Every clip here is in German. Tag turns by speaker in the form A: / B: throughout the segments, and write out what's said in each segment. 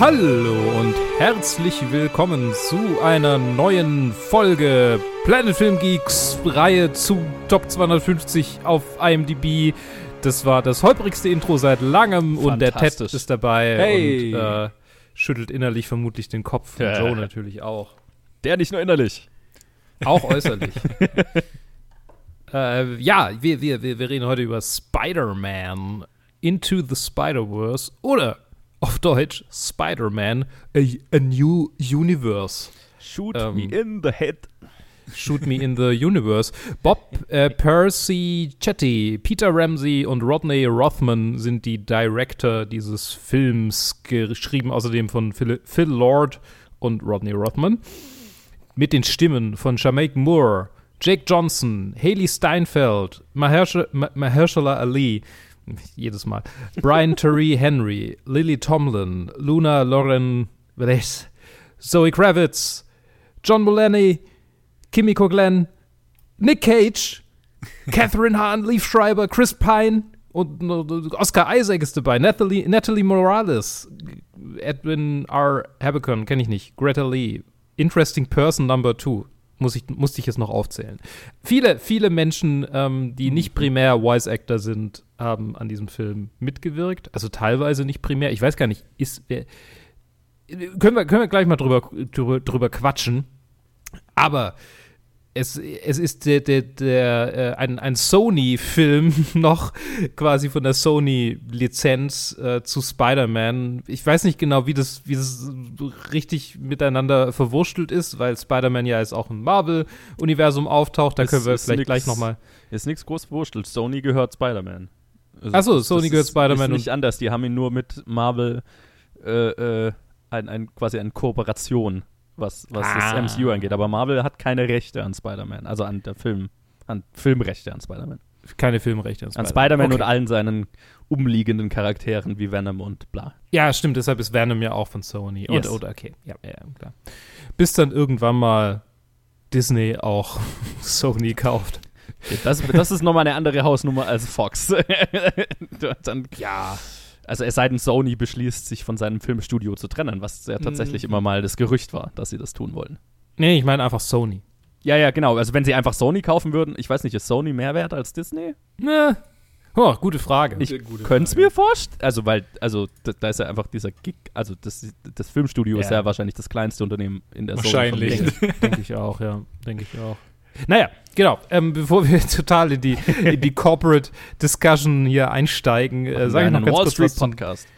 A: Hallo und herzlich willkommen zu einer neuen Folge Planet Film Geeks Reihe zu Top 250 auf IMDb. Das war das holprigste Intro seit langem und der Ted ist dabei
B: Hey.
A: und äh, schüttelt innerlich vermutlich den Kopf. Und. Joe natürlich auch.
B: Der nicht nur innerlich.
A: Auch äußerlich. äh, ja, wir, wir, wir, wir reden heute über Spider-Man Into the Spider-Verse oder auf Deutsch Spider-Man A, a New Universe.
B: Shoot
A: Ähm.
B: me in the head.
A: Shoot Me in the Universe. Bob äh, Percy Chetty, Peter Ramsey und Rodney Rothman sind die Director dieses Films, geschrieben außerdem von Phil, Phil Lord und Rodney Rothman. Mit den Stimmen von Shameik Moore, Jake Johnson, Haley Steinfeld, Mahershala, Ma- Mahershala Ali, jedes Mal, Brian Terry Henry, Lily Tomlin, Luna Lauren Velez, Zoe Kravitz, John Mulaney, Kimiko Glenn, Nick Cage, Catherine Hahn, Leaf Schreiber, Chris Pine und Oscar Isaac ist dabei, Natalie, Natalie Morales, Edwin R. Habicon, kenne ich nicht, Greta Lee, Interesting Person Number Two. Muss ich, musste ich jetzt noch aufzählen. Viele, viele Menschen, ähm, die nicht primär Voice Actor sind, haben an diesem Film mitgewirkt. Also teilweise nicht primär. Ich weiß gar nicht, ist wer, können wir, können wir gleich mal drüber, drüber, drüber quatschen. Aber es, es ist der, der, der, äh, ein, ein Sony-Film noch quasi von der Sony-Lizenz äh, zu Spider-Man. Ich weiß nicht genau, wie das, wie das richtig miteinander verwurstelt ist, weil Spider-Man ja jetzt auch im Marvel-Universum auftaucht. Da
B: Ist-
A: können wir vielleicht
B: nix-
A: gleich noch mal
B: Ist nichts groß verwurschtelt. Sony gehört Spider-Man. Also
A: Ach so,
B: das-
A: Sony gehört Spider-Man
B: Ist nicht anders. Die haben ihn nur mit Marvel äh, äh, ein, ein, quasi eine Kooperation, was, was
A: Ah.
B: das MCU angeht. Aber Marvel hat keine Rechte an Spider-Man. Also an der Film, an Filmrechte an Spider-Man.
A: keine Filmrechte.
B: An Spider-Man
A: Okay.
B: und allen seinen umliegenden Charakteren wie Venom und bla.
A: Ja, stimmt, deshalb ist Venom ja auch von Sony.
B: Yes.
A: Und, oder, okay, ja, ja, klar. Bis dann irgendwann mal Disney auch Sony kauft.
B: Das, das ist nochmal eine andere Hausnummer als Fox. Dann,
A: Ja.
B: Also es sei denn, Sony beschließt, sich von seinem Filmstudio zu trennen, was ja tatsächlich
A: Mhm.
B: immer mal das Gerücht war, dass sie das tun wollen.
A: Nee, ich meine einfach Sony.
B: Ja, ja, genau. Also wenn sie einfach Sony kaufen würden, ich weiß nicht, ist Sony mehr wert als Disney?
A: Ne. Oh, gute Frage.
B: Ich könnte es mir vorstellen. Also, weil, also da, da ist ja einfach dieser Gig, also das, das Filmstudio ist
A: Ja.
B: ja wahrscheinlich das kleinste Unternehmen in der
A: Wahrscheinlich. Denke ich auch, ja. Denke ich auch. Naja, genau. Ähm, bevor wir total in die, in die Corporate Discussion hier einsteigen, äh, sage ich noch ganz
B: Wall
A: kurz
B: Street
A: was zum,
B: Podcast.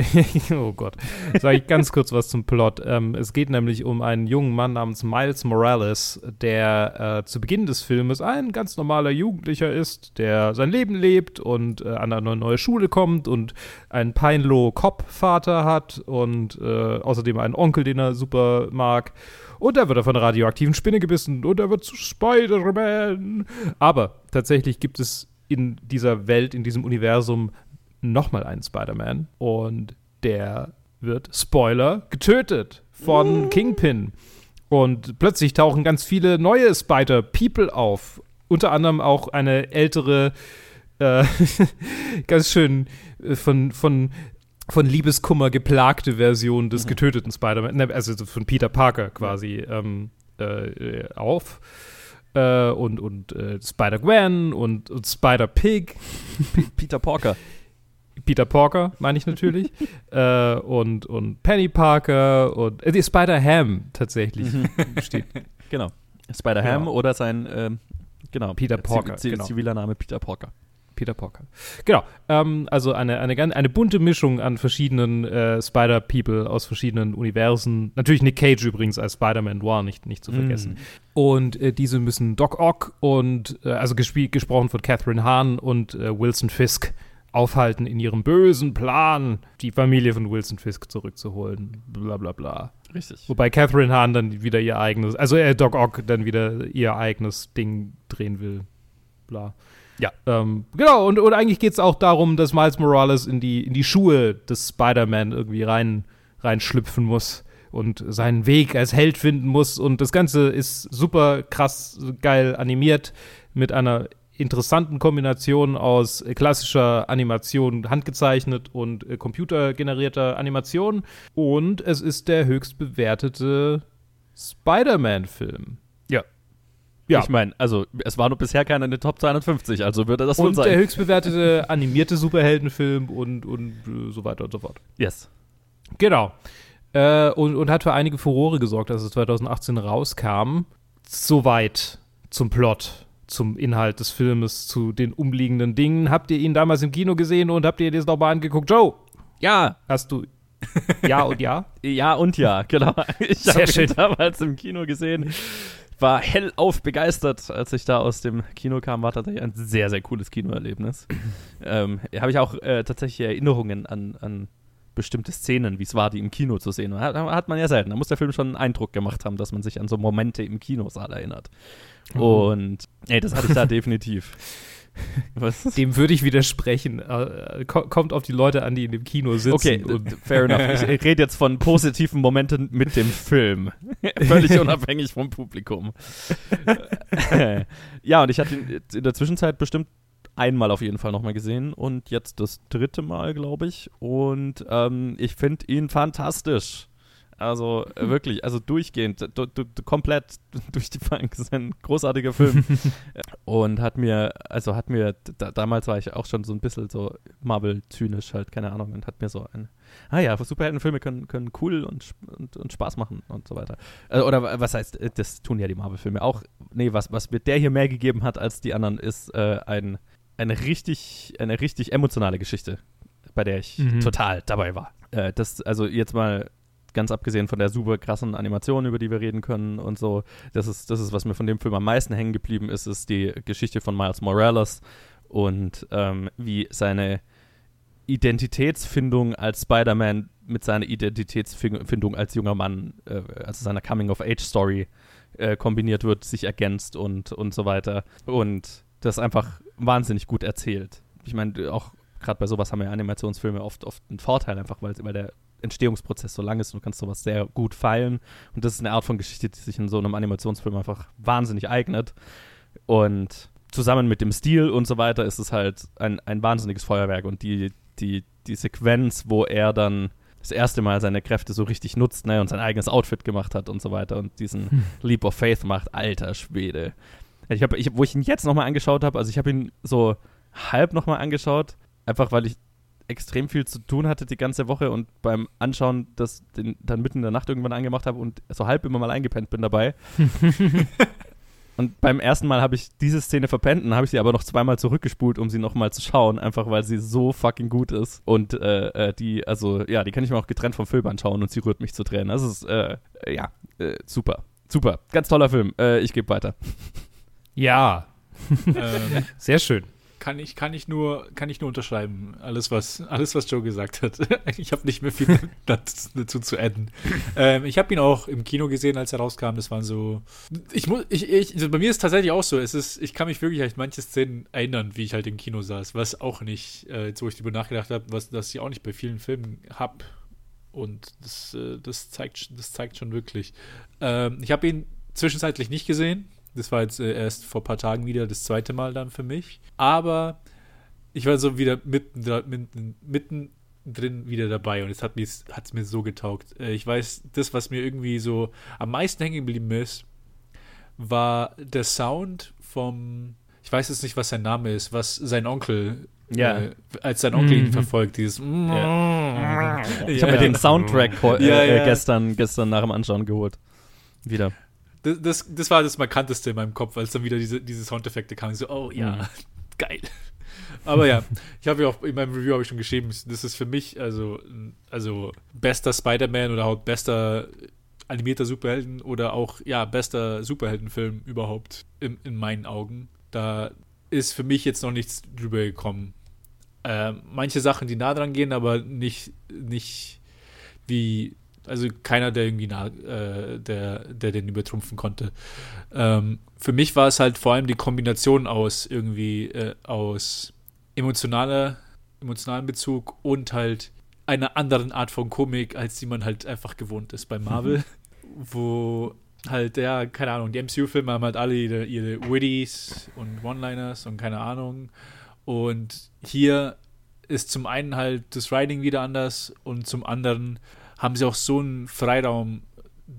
A: oh Gott. Sage ich ganz kurz was zum Plot. Ähm, es geht nämlich um einen jungen Mann namens Miles Morales, der äh, zu Beginn des Filmes ein ganz normaler Jugendlicher ist, der sein Leben lebt und äh, an eine neue Schule kommt und einen Peinlo-Cop-Vater hat und äh, außerdem einen Onkel, den er super mag. Und da wird er von einer radioaktiven Spinne gebissen und er wird zu Spider-Man. Aber tatsächlich gibt es in dieser Welt, in diesem Universum nochmal einen Spider-Man und der wird, Spoiler, getötet von Kingpin. Und plötzlich tauchen ganz viele neue Spider-People auf. Unter anderem auch eine ältere, äh, ganz schön äh, von, von, von Liebeskummer geplagte Version des getöteten Spider-Man, ne, also von Peter Parker quasi ähm, äh, auf. Äh, und und äh, Spider-Gwen und, und Spider-Pig.
B: Peter Porker.
A: Peter Parker, meine ich natürlich. äh, und, und Penny Parker und äh, Spider-Ham tatsächlich steht.
B: Genau. Spider-Ham
A: Genau.
B: oder sein, ähm, genau.
A: Peter Porker,
B: Ziv-
A: genau.
B: Ziviler Name Peter Porker.
A: Peter Parker. Genau. Ähm, also eine, eine, ganz- eine bunte Mischung an verschiedenen äh, Spider-People aus verschiedenen Universen. Natürlich Nick Cage übrigens als Spider-Man Noir nicht, nicht zu vergessen. Und äh, diese müssen Doc Ock und, äh, also gesprochen von Catherine Hahn und äh, Wilson Fisk aufhalten in ihrem bösen Plan, die Familie von Wilson Fisk zurückzuholen. Bla bla bla.
B: Richtig.
A: Wobei Catherine Hahn dann wieder ihr eigenes, also äh, Doc Ock dann wieder ihr eigenes Ding drehen will. Bla.
B: Ja.
A: Ähm, genau, und, und eigentlich geht es auch darum, dass Miles Morales in die, in die Schuhe des Spider-Man irgendwie rein, reinschlüpfen muss und seinen Weg als Held finden muss. Und das Ganze ist super krass geil animiert mit einer interessanten Kombination aus äh, klassischer Animation, handgezeichnet und äh, computergenerierter Animation. Und es ist der höchst bewertete Spider-Man-Film.
B: Ja. Ja. Ich meine, also es war nur bisher keiner in den Top 250, also würde das wohl
A: und
B: sein.
A: Und der höchst bewertete animierte Superheldenfilm und, und äh, so weiter und so fort.
B: Yes.
A: Genau. Äh, und, und hat für einige Furore gesorgt, als es 2018 rauskam. Soweit zum Plot, zum Inhalt des Filmes, zu den umliegenden Dingen. Habt ihr ihn damals im Kino gesehen und habt ihr das nochmal angeguckt? Joe!
B: Ja!
A: Hast du ja und ja?
B: ja und ja, genau. Ich habe ihn damals im Kino gesehen. War hellauf begeistert, als ich da aus dem Kino kam. War tatsächlich ein sehr, sehr cooles Kinoerlebnis. ähm, habe ich auch äh, tatsächlich Erinnerungen an, an bestimmte Szenen, wie es war, die im Kino zu sehen. Hat, hat, man ja selten. Da muss der Film schon einen Eindruck gemacht haben, dass man sich an so Momente im Kinosaal erinnert. Oh. Und ey, das hatte ich da definitiv.
A: Was? Dem würde ich widersprechen. Äh, kommt auf die Leute an, die in dem Kino sitzen.
B: Okay, fair enough. Ich rede jetzt von positiven Momenten mit dem Film. Völlig unabhängig vom Publikum. ja, und ich hatte ihn in der Zwischenzeit bestimmt einmal auf jeden Fall nochmal gesehen und jetzt das dritte Mal, glaube ich. Und ähm, ich finde ihn fantastisch. Also äh, wirklich, also durchgehend, du, du, komplett durch die Bank. Das ist ein großartiger Film. und hat mir, also hat mir, da, damals war ich auch schon so ein bisschen so Marvel-zynisch halt, keine Ahnung, und hat mir so ein, ah ja, Superheldenfilme können, können cool und, und, und Spaß machen und so weiter. Also, oder was heißt, äh, das tun ja die Marvel-Filme auch. Nee, was, was mir der hier mehr gegeben hat als die anderen, ist äh, ein, eine richtig, eine richtig emotionale Geschichte, bei der ich mhm. total dabei war. Äh, das, also jetzt mal ganz abgesehen von der super krassen Animation, über die wir reden können und so, das ist, das ist, was mir von dem Film am meisten hängen geblieben ist, ist die Geschichte von Miles Morales und ähm, wie seine Identitätsfindung als Spider-Man mit seiner Identitätsfindung als junger Mann, äh, also seiner Coming-of-Age-Story äh, kombiniert wird, sich ergänzt und, und so weiter. Und das einfach wahnsinnig gut erzählt. Ich meine, auch gerade bei sowas haben ja Animationsfilme oft, oft einen Vorteil, einfach weil, der Entstehungsprozess so lang ist und du kannst sowas sehr gut feilen. Und das ist eine Art von Geschichte, die sich in so einem Animationsfilm einfach wahnsinnig eignet. Und zusammen mit dem Stil und so weiter ist es halt ein, ein wahnsinniges Feuerwerk. Und die, die, die Sequenz, wo er dann das erste Mal seine Kräfte so richtig nutzt ne, und sein eigenes Outfit gemacht hat und so weiter und diesen hm. Leap of Faith macht, alter Schwede. Ich hab, ich, wo ich ihn jetzt nochmal angeschaut habe, also ich habe ihn so halb nochmal angeschaut, einfach weil ich extrem viel zu tun hatte die ganze Woche und beim Anschauen das den, dann mitten in der Nacht irgendwann angemacht habe und so halb immer mal eingepennt bin dabei. und beim ersten Mal habe ich diese Szene verpennt und habe ich sie aber noch zweimal zurückgespult, um sie nochmal zu schauen, einfach weil sie so fucking gut ist. Und äh, äh, die, also ja, die kann ich mir auch getrennt vom Film anschauen und sie rührt mich zu Tränen. Das ist, äh, ja, äh, super. Super. Ganz toller Film. Äh, ich gebe weiter.
A: Ja. ähm, Sehr schön
C: kann ich, kann ich nur, kann ich nur unterschreiben. Alles, was, alles, was Joe gesagt hat. ich habe nicht mehr viel dazu zu adden. Ähm, ich habe ihn auch im Kino gesehen, als er rauskam. Das waren so. Ich muss, ich, ich, also bei mir ist es tatsächlich auch so. Es ist, ich kann mich wirklich an manche Szenen erinnern, wie ich halt im Kino saß. Was auch nicht, äh, jetzt wo ich darüber nachgedacht habe, was, dass ich auch nicht bei vielen Filmen habe. Und das, äh, das zeigt, das zeigt schon wirklich. Ähm, ich habe ihn zwischenzeitlich nicht gesehen das war jetzt äh, erst vor ein paar Tagen wieder das zweite Mal dann für mich. Aber ich war so wieder mitten, mitten, mitten drin wieder dabei und es hat es mir so getaugt. Äh, ich weiß, das, was mir irgendwie so am meisten hängen geblieben ist, war der Sound vom, ich weiß jetzt nicht, was sein Name ist, was sein Onkel ja. Äh, als sein Onkel ihn mhm. verfolgt, dieses. Ja.
B: Ich habe mir den Soundtrack äh, ja, gestern, gestern nach dem Anschauen geholt. Wieder
C: das, das, das, war das Markanteste in meinem Kopf, als dann wieder diese, diese Soundeffekte kamen. So, oh ja, mhm. geil. Aber ja, ich habe ja auch in meinem Review habe ich schon geschrieben, das ist für mich also, also bester Spider-Man oder auch bester animierter Superhelden oder auch ja bester Superheldenfilm überhaupt in, in meinen Augen. Da ist für mich jetzt noch nichts drüber gekommen. Äh, manche Sachen, die nah dran gehen, aber nicht, nicht wie also keiner, der irgendwie nah, äh, der, der den übertrumpfen konnte. Ähm, für mich war es halt vor allem die Kombination aus irgendwie äh, aus emotionaler, emotionalen Bezug und halt einer anderen Art von Komik, als die man halt einfach gewohnt ist bei Marvel, mhm. wo halt, ja, keine Ahnung, die MCU-Filme haben halt alle ihre, ihre Witties und One-Liners und keine Ahnung. Und hier ist zum einen halt das Writing wieder anders und zum anderen haben sie auch so einen Freiraum,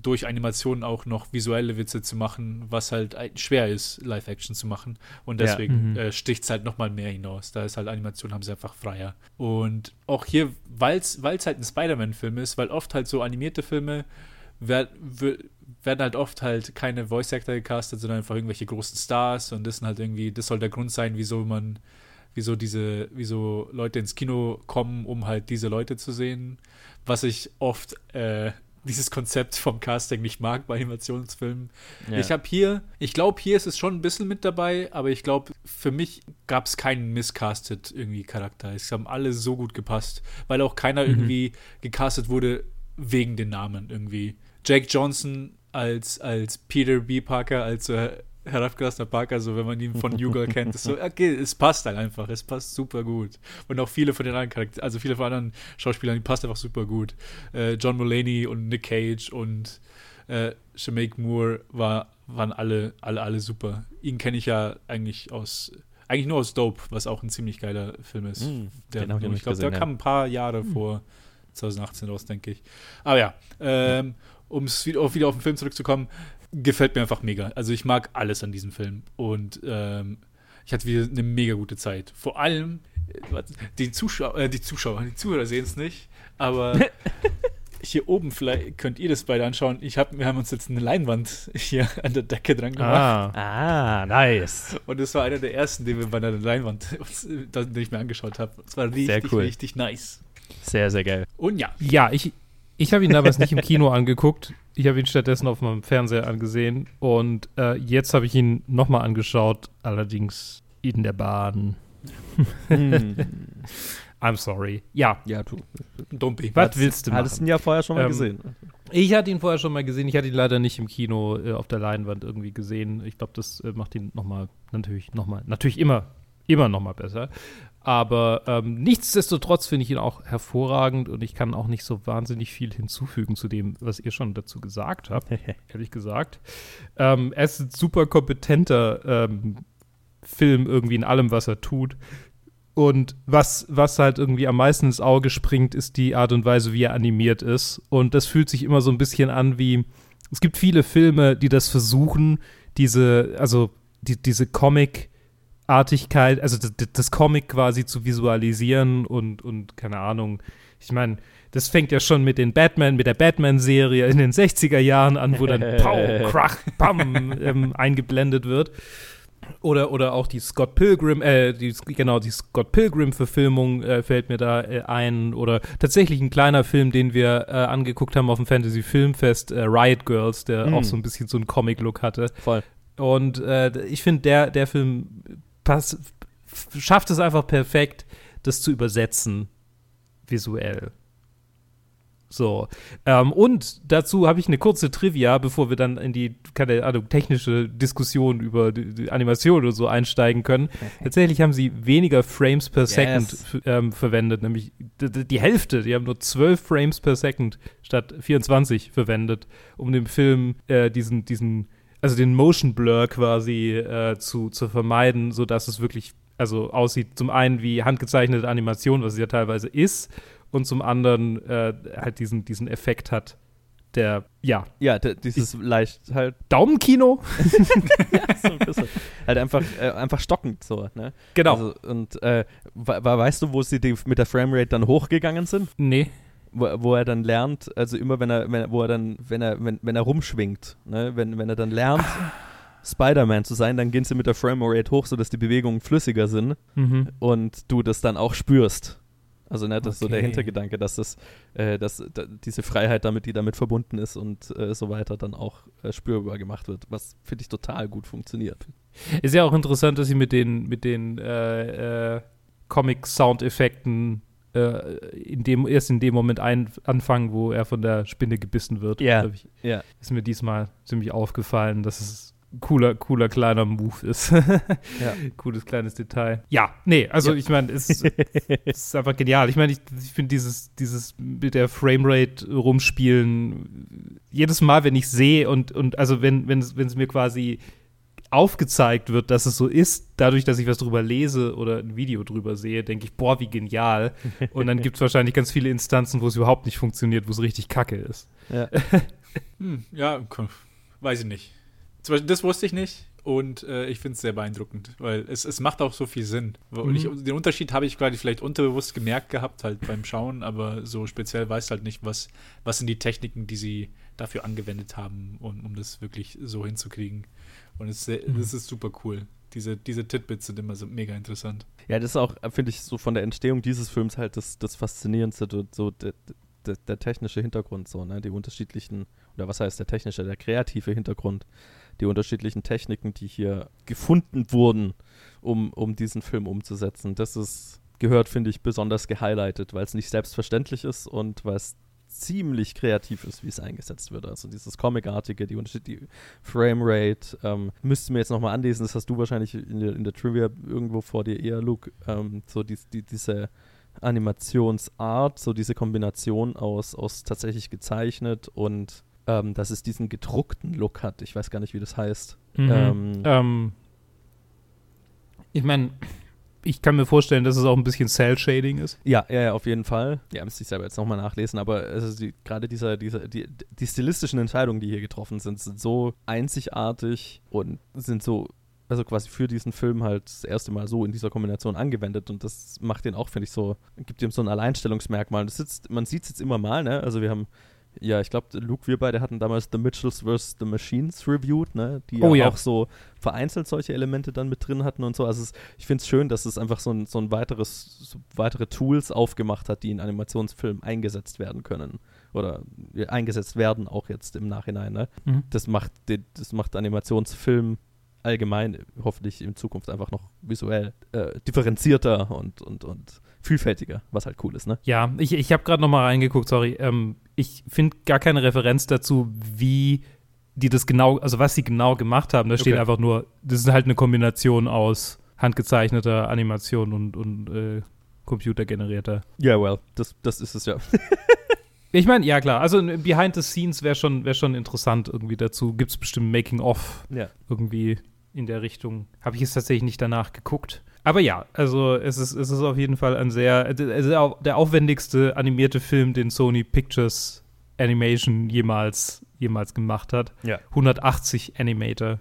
C: durch Animationen auch noch visuelle Witze zu machen, was halt schwer ist, Live-Action zu machen. Und deswegen ja. mhm. äh, sticht es halt nochmal mehr hinaus. Da ist halt Animation, haben sie einfach freier. Und auch hier, weil es halt ein Spider-Man-Film ist, weil oft halt so animierte Filme werd, werden halt oft halt keine Voice-Actor gecastet, sondern einfach irgendwelche großen Stars und das sind halt irgendwie, das soll der Grund sein, wieso man wieso diese, wieso Leute ins Kino kommen, um halt diese Leute zu sehen. Was ich oft äh, dieses Konzept vom Casting nicht mag bei Animationsfilmen. Ja. Ich habe hier, ich glaube, hier ist es schon ein bisschen mit dabei, aber ich glaube, für mich gab es keinen miscasted irgendwie Charakter. Es haben alle so gut gepasst, weil auch keiner mhm. irgendwie gecastet wurde wegen den Namen irgendwie. Jake Johnson als, als Peter B. Parker, als äh, herabgelassener Parker, so wenn man ihn von New Girl kennt, ist so, okay, es passt halt einfach, es passt super gut. Und auch viele von den anderen Charakteren, also viele von anderen Schauspielern, die passt einfach super gut. Äh, John Mulaney und Nick Cage und äh, Shemake Moore war, waren alle, alle, alle super. Ihn kenne ich ja eigentlich aus, eigentlich nur aus Dope, was auch ein ziemlich geiler Film ist. Mm, der, ich glaube, der ja. kam ein paar Jahre mm. vor 2018 raus, denke ich. Aber ja, ähm, um wieder auf den Film zurückzukommen, gefällt mir einfach mega. Also ich mag alles an diesem Film und ähm, ich hatte wieder eine mega gute Zeit. Vor allem äh, die Zuschauer, äh, die Zuschauer, die Zuhörer sehen es nicht, aber hier oben vielleicht könnt ihr das beide anschauen. Ich hab, wir haben uns jetzt eine Leinwand hier an der Decke dran gemacht.
B: Ah, ah nice.
C: Und das war einer der ersten, den wir bei einer Leinwand, uns, den ich mir angeschaut habe. Es war richtig, cool. richtig nice.
B: Sehr, sehr geil.
A: Und ja. Ja, ich, ich habe ihn damals nicht im Kino angeguckt. Ich habe ihn stattdessen auf meinem Fernseher angesehen. Und äh, jetzt habe ich ihn nochmal angeschaut, allerdings in der Bahn. hm. I'm sorry. Ja.
B: Ja, du.
A: Dumpi. Was willst du machen?
B: Hattest du ihn ja vorher schon mal ähm, gesehen.
A: Ich hatte ihn vorher schon mal gesehen. Ich hatte ihn leider nicht im Kino äh, auf der Leinwand irgendwie gesehen. Ich glaube, das äh, macht ihn nochmal, natürlich nochmal, natürlich immer, immer nochmal besser. Aber ähm, nichtsdestotrotz finde ich ihn auch hervorragend und ich kann auch nicht so wahnsinnig viel hinzufügen zu dem, was ihr schon dazu gesagt habt, ehrlich gesagt. Ähm, er ist ein super kompetenter ähm, Film irgendwie in allem, was er tut. Und was, was halt irgendwie am meisten ins Auge springt, ist die Art und Weise, wie er animiert ist. Und das fühlt sich immer so ein bisschen an wie, es gibt viele Filme, die das versuchen, diese, also die, diese Comic- Artigkeit, also das, Comic quasi zu visualisieren und, und keine Ahnung. Ich meine, das fängt ja schon mit den Batman, mit der Batman-Serie in den 60er Jahren an, wo dann Pow, Krach, Bam ähm, eingeblendet wird. Oder, oder auch die Scott Pilgrim, äh, die, genau, die Scott Pilgrim-Verfilmung äh, fällt mir da äh, ein. Oder tatsächlich ein kleiner Film, den wir äh, angeguckt haben auf dem Fantasy Filmfest, äh, Riot Girls, der mm. auch so ein bisschen so einen Comic-Look hatte.
B: Voll.
A: Und äh, ich finde, der, der Film pass, schafft es einfach perfekt, das zu übersetzen visuell. So. Ähm, und dazu habe ich eine kurze Trivia, bevor wir dann in die keine Ahnung, technische Diskussion über die, die Animation oder so einsteigen können. Okay. Tatsächlich haben sie weniger Frames per yes. Second ähm, verwendet, nämlich die, Hälfte. Die haben nur 12 Frames per Second statt 24 verwendet, um dem Film äh, diesen, diesen also den Motion Blur quasi äh, zu, zu vermeiden, sodass es wirklich also aussieht, zum einen wie handgezeichnete Animation, was es ja teilweise ist, und zum anderen äh, halt diesen, diesen Effekt hat, der, ja.
B: Ja, dieses leicht halt.
A: Daumenkino?
B: ja, so ein bisschen. halt einfach, äh, einfach stockend so, ne?
A: Genau.
B: Also, und äh, weißt du, wo sie die, mit der Framerate dann hochgegangen sind?
A: Nee
B: wo, wo, er dann lernt, also immer wenn er, wenn, wo er dann, wenn er, wenn, wenn er rumschwingt, ne, wenn, wenn er dann lernt, ah. Spider-Man zu sein, dann gehen sie mit der Framerate hoch, sodass die Bewegungen flüssiger sind mhm. und du das dann auch spürst. Also ne, das okay. ist so der Hintergedanke, dass das, äh, dass da, diese Freiheit damit, die damit verbunden ist und äh, so weiter, dann auch äh, spürbar gemacht wird, was finde ich total gut funktioniert.
A: Ist ja auch interessant, dass sie mit den mit den äh, äh, Comic-Soundeffekten äh, in dem, erst in dem Moment ein, anfangen, wo er von der Spinne gebissen wird.
B: Ja. Yeah.
A: Ist mir diesmal ziemlich aufgefallen, dass es cooler, cooler kleiner Move ist. ja. Cooles kleines Detail. Ja, nee, also ja. ich meine, es, es, ist einfach genial. Ich meine, ich, ich finde dieses, dieses mit der Framerate rumspielen, jedes Mal, wenn ich sehe und, und also wenn, wenn es mir quasi aufgezeigt wird, dass es so ist, dadurch, dass ich was drüber lese oder ein Video drüber sehe, denke ich, boah, wie genial. Und dann gibt es wahrscheinlich ganz viele Instanzen, wo es überhaupt nicht funktioniert, wo es richtig kacke ist.
C: Ja, hm, ja weiß ich nicht. Das wusste ich nicht und äh, ich finde es sehr beeindruckend, weil es, es macht auch so viel Sinn. Mhm. Ich, den Unterschied habe ich gerade vielleicht unterbewusst gemerkt gehabt, halt beim Schauen, aber so speziell weiß halt nicht, was, was sind die Techniken, die sie dafür angewendet haben, um, um das wirklich so hinzukriegen. Und es, mhm. das ist super cool. Diese, diese Titbits sind immer so mega interessant.
B: Ja, das ist auch, finde ich, so von der Entstehung dieses Films halt das, das Faszinierendste, so der, der, der technische Hintergrund, so, ne? Die unterschiedlichen, oder was heißt der technische, der kreative Hintergrund, die unterschiedlichen Techniken, die hier gefunden wurden, um, um diesen Film umzusetzen. Das ist, gehört, finde ich, besonders gehighlightet, weil es nicht selbstverständlich ist und weil es ziemlich kreativ ist, wie es eingesetzt wird. Also dieses Comic-artige, die unterschiedliche Framerate, ähm, müssten wir jetzt nochmal anlesen, das hast du wahrscheinlich in der, in der Trivia irgendwo vor dir eher, Luke, ähm, so die, die, diese Animationsart, so diese Kombination aus, aus tatsächlich gezeichnet und ähm, dass es diesen gedruckten Look hat. Ich weiß gar nicht, wie das heißt.
A: Mhm. Ähm, ähm ich meine, ich kann mir vorstellen, dass es auch ein bisschen Cell-Shading ist.
B: Ja, ja, ja, auf jeden Fall. Ja, müsste ich selber jetzt nochmal nachlesen, aber also die, gerade dieser, dieser, die, die stilistischen Entscheidungen, die hier getroffen sind, sind so einzigartig und sind so, also quasi für diesen Film halt das erste Mal so in dieser Kombination angewendet und das macht den auch, finde ich, so, gibt ihm so ein Alleinstellungsmerkmal. Das sitzt, man sieht es jetzt immer mal, ne? Also wir haben ja, ich glaube, Luke, wir beide hatten damals The Mitchells vs. The Machines reviewed, ne? Die oh, ja, auch so vereinzelt solche Elemente dann mit drin hatten und so. Also es, ich finde es schön, dass es einfach so ein, so ein weiteres, so weitere Tools aufgemacht hat, die in Animationsfilmen eingesetzt werden können. Oder ja, eingesetzt werden auch jetzt im Nachhinein, ne? Mhm. Das macht das macht Animationsfilm allgemein hoffentlich in Zukunft einfach noch visuell äh, differenzierter und, und, und vielfältiger, was halt cool ist, ne?
A: Ja, ich, ich habe gerade noch mal reingeguckt, sorry. Ähm, ich finde gar keine Referenz dazu, wie die das genau, also was sie genau gemacht haben. Da steht einfach nur, das ist halt eine Kombination aus handgezeichneter Animation und, und äh, computergenerierter.
B: Ja, yeah, well, das, das ist es ja.
A: ich meine, ja klar, also Behind the Scenes wäre schon, wär schon interessant irgendwie dazu. Gibt es bestimmt Making-of
B: ja.
A: irgendwie in der Richtung. Habe ich jetzt tatsächlich nicht danach geguckt. Aber ja, also es ist, es ist auf jeden Fall ein sehr, es ist auch der aufwendigste animierte Film, den Sony Pictures Animation jemals, jemals gemacht hat.
B: Ja.
A: 180 Animator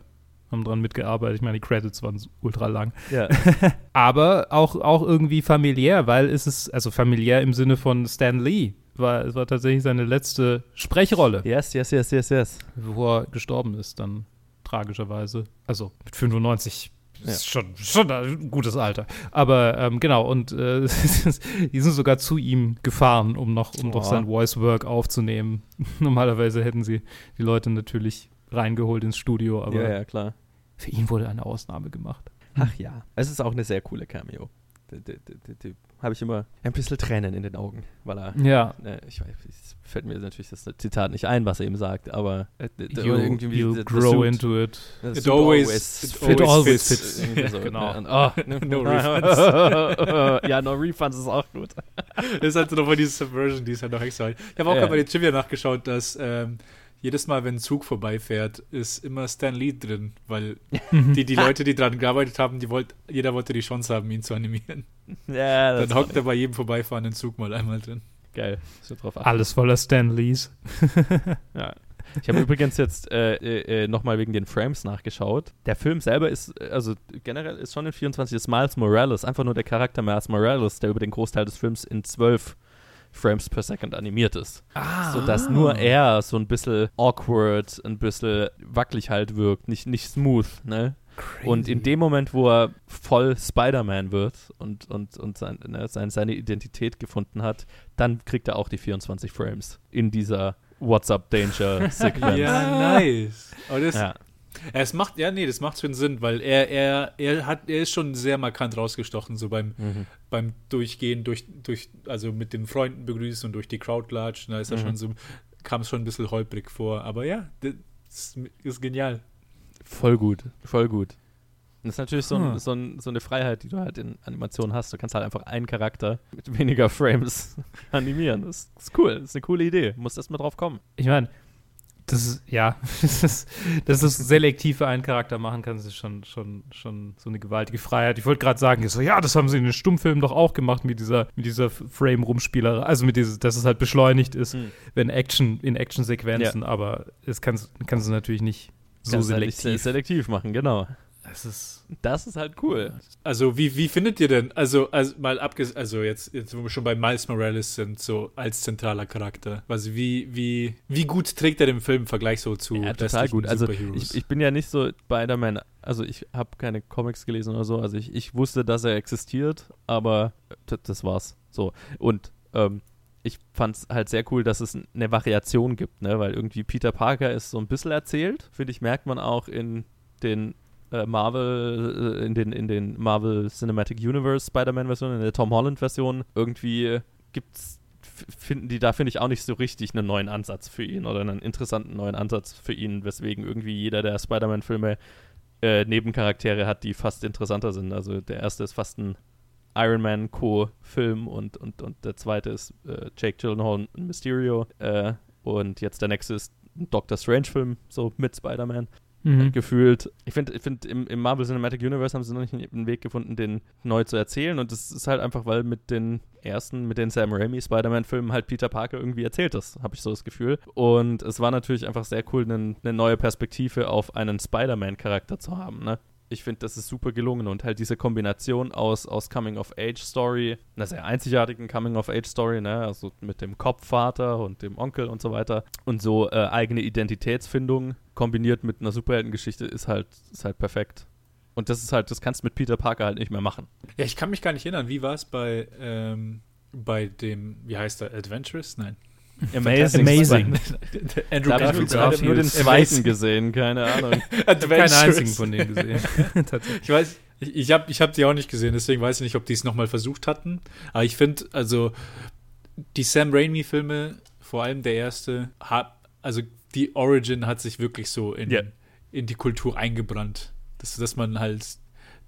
A: haben dran mitgearbeitet. Ich meine, die Credits waren ultra lang.
B: Ja.
A: Aber auch, auch irgendwie familiär, weil es ist, also familiär im Sinne von Stan Lee. War, es war tatsächlich seine letzte Sprechrolle.
B: Yes, yes, yes, yes, yes.
A: Bevor er gestorben ist, dann tragischerweise. Also mit 95 ja. ist schon, schon ein gutes Alter. Aber ähm, genau, und äh, die sind sogar zu ihm gefahren, um noch, um oh. noch sein Voice Work aufzunehmen. Normalerweise hätten sie die Leute natürlich reingeholt ins Studio, aber
B: ja, ja, klar.
A: für ihn wurde eine Ausnahme gemacht.
B: Ach ja, es ist auch eine sehr coole Cameo habe ich immer ein bisschen Tränen in den Augen, weil er,
A: ja.
B: Äh, ich weiß, es fällt mir natürlich das Zitat nicht ein, was er ihm sagt, aber
A: äh, you, irgendwie you the, grow the into it.
C: It always,
A: it, it always fits.
B: fits. So, genau. Ne? Oh, no refunds. ja, no refunds ist auch gut.
C: das ist halt so nochmal diese Subversion, die ist halt noch extra. Ich habe auch ja. gerade bei den Trivia nachgeschaut, dass ähm, jedes Mal, wenn ein Zug vorbeifährt, ist immer Stan Lee drin, weil die, die Leute, die dran gearbeitet haben, die wollt, jeder wollte die Chance haben, ihn zu animieren.
B: Ja,
C: Dann hockt er bei jedem vorbeifahrenden Zug mal einmal drin.
B: Geil.
A: So drauf Alles voller Stan Lees.
B: ja. Ich habe übrigens jetzt äh, äh, nochmal wegen den Frames nachgeschaut. Der Film selber ist, also generell ist schon in 24 ist Miles Morales, einfach nur der Charakter Miles Morales, der über den Großteil des Films in 12 Frames per Second animiert ist.
A: Ah.
B: Sodass nur er so ein bisschen awkward, ein bisschen wackelig halt wirkt, nicht, nicht smooth, ne? Crazy. Und in dem Moment, wo er voll Spider-Man wird und, und, und sein, ne, sein, seine Identität gefunden hat, dann kriegt er auch die 24 Frames in dieser What's Up Danger Sequenz.
C: ja, nice. Oh, das, ja. Es macht, ja, nee, das macht schon Sinn, weil er, er, er hat, er ist schon sehr markant rausgestochen, so beim, mhm. beim Durchgehen, durch, durch, also mit den Freunden begrüßen und durch die Crowd latschen, da ist er mhm. schon so, kam es schon ein bisschen holprig vor. Aber ja, das ist, genial.
B: Voll gut, voll gut. Das ist natürlich so, ein,
A: Hm.
B: so, ein, so eine Freiheit, die du halt in Animationen hast. Du kannst halt einfach einen Charakter mit weniger Frames animieren. Das ist cool, das ist eine coole Idee. Du musst erst mal drauf kommen.
A: Ich meine, das ist, ja, das ist, dass es selektiv für einen Charakter machen kann, das ist schon, schon, schon so eine gewaltige Freiheit. Ich wollte gerade sagen, so, ja, das haben sie in den Stummfilmen doch auch gemacht mit dieser, mit dieser Frame-Rumspielerei, also mit dieses, dass es halt beschleunigt ist,
B: Hm.
A: wenn Action, in Action-Sequenzen, aber es kannst, kannst du natürlich nicht so
B: Kannst halt nicht
A: selektiv.
B: se- selektiv machen, genau.
A: Es ist,
B: Das ist halt cool.
C: Also, wie, wie findet ihr denn, also, also mal abges also jetzt, jetzt, wo wir schon bei Miles Morales sind, so als zentraler Charakter. Also, wie, wie, wie gut trägt er den Film im Vergleich so zu
B: Ja, total
C: restlichen
B: gut. Also
C: Superheroes?
B: ich, ich bin ja nicht so Spider-Man, also ich habe keine Comics gelesen oder so, also ich, ich wusste, dass er existiert, aber das war's. So. Und ähm, ich fand es halt sehr cool, dass es eine Variation gibt, ne? Weil irgendwie Peter Parker ist so ein bisschen erzählt, finde ich, merkt man auch in den äh, Marvel, äh, in den, in den Marvel Cinematic Universe Spider-Man-Version, in der Tom Holland-Version, irgendwie gibt's finden die da, finde ich, auch nicht so richtig einen neuen Ansatz für ihn oder einen interessanten neuen Ansatz für ihn, weswegen irgendwie jeder der Spider-Man-Filme äh, Nebencharaktere hat, die fast interessanter sind. Also der erste ist fast ein Iron Man Co-Film und, und, und der zweite ist äh, Jake Gyllenhaal und Mysterio äh, und jetzt der nächste ist ein Doctor Strange-Film, so mit Spider-Man
A: mhm.
B: gefühlt. Ich finde, ich find, im, im Marvel Cinematic Universe haben sie noch nicht einen Weg gefunden, den neu zu erzählen. Und das ist halt einfach, weil mit den ersten, mit den Sam Raimi Spider-Man-Filmen halt Peter Parker irgendwie erzählt ist, habe ich so das Gefühl. Und es war natürlich einfach sehr cool, eine eine neue Perspektive auf einen Spider-Man-Charakter zu haben, ne? Ich finde, das ist super gelungen und halt diese Kombination aus, aus Coming-of-Age-Story, einer sehr einzigartigen Coming-of-Age-Story, ne, also mit dem Kopfvater und dem Onkel und so weiter und so äh, eigene Identitätsfindung kombiniert mit einer Superheldengeschichte ist halt, ist halt perfekt. Und das ist halt, das kannst du mit Peter Parker halt nicht mehr machen.
C: ja, ich kann mich gar nicht erinnern, wie war es bei, ähm, bei dem, wie heißt er, Adventurous? Nein.
A: Amazing.
C: Andrew
B: Da habe ich
C: Garfield.
A: Garfield.
B: nur den
A: Amazing.
B: zweiten gesehen, keine Ahnung.
A: Ich habe keinen einzigen von denen gesehen. Tatsächlich.
C: Ich weiß, ich, ich habe ich hab die auch nicht gesehen, deswegen weiß ich nicht, ob die es nochmal versucht hatten. Aber ich finde, also die Sam Raimi-Filme, vor allem der erste, hat, also die Origin hat sich wirklich so in,
B: Ja.
C: in die Kultur eingebrannt. Dass, dass man halt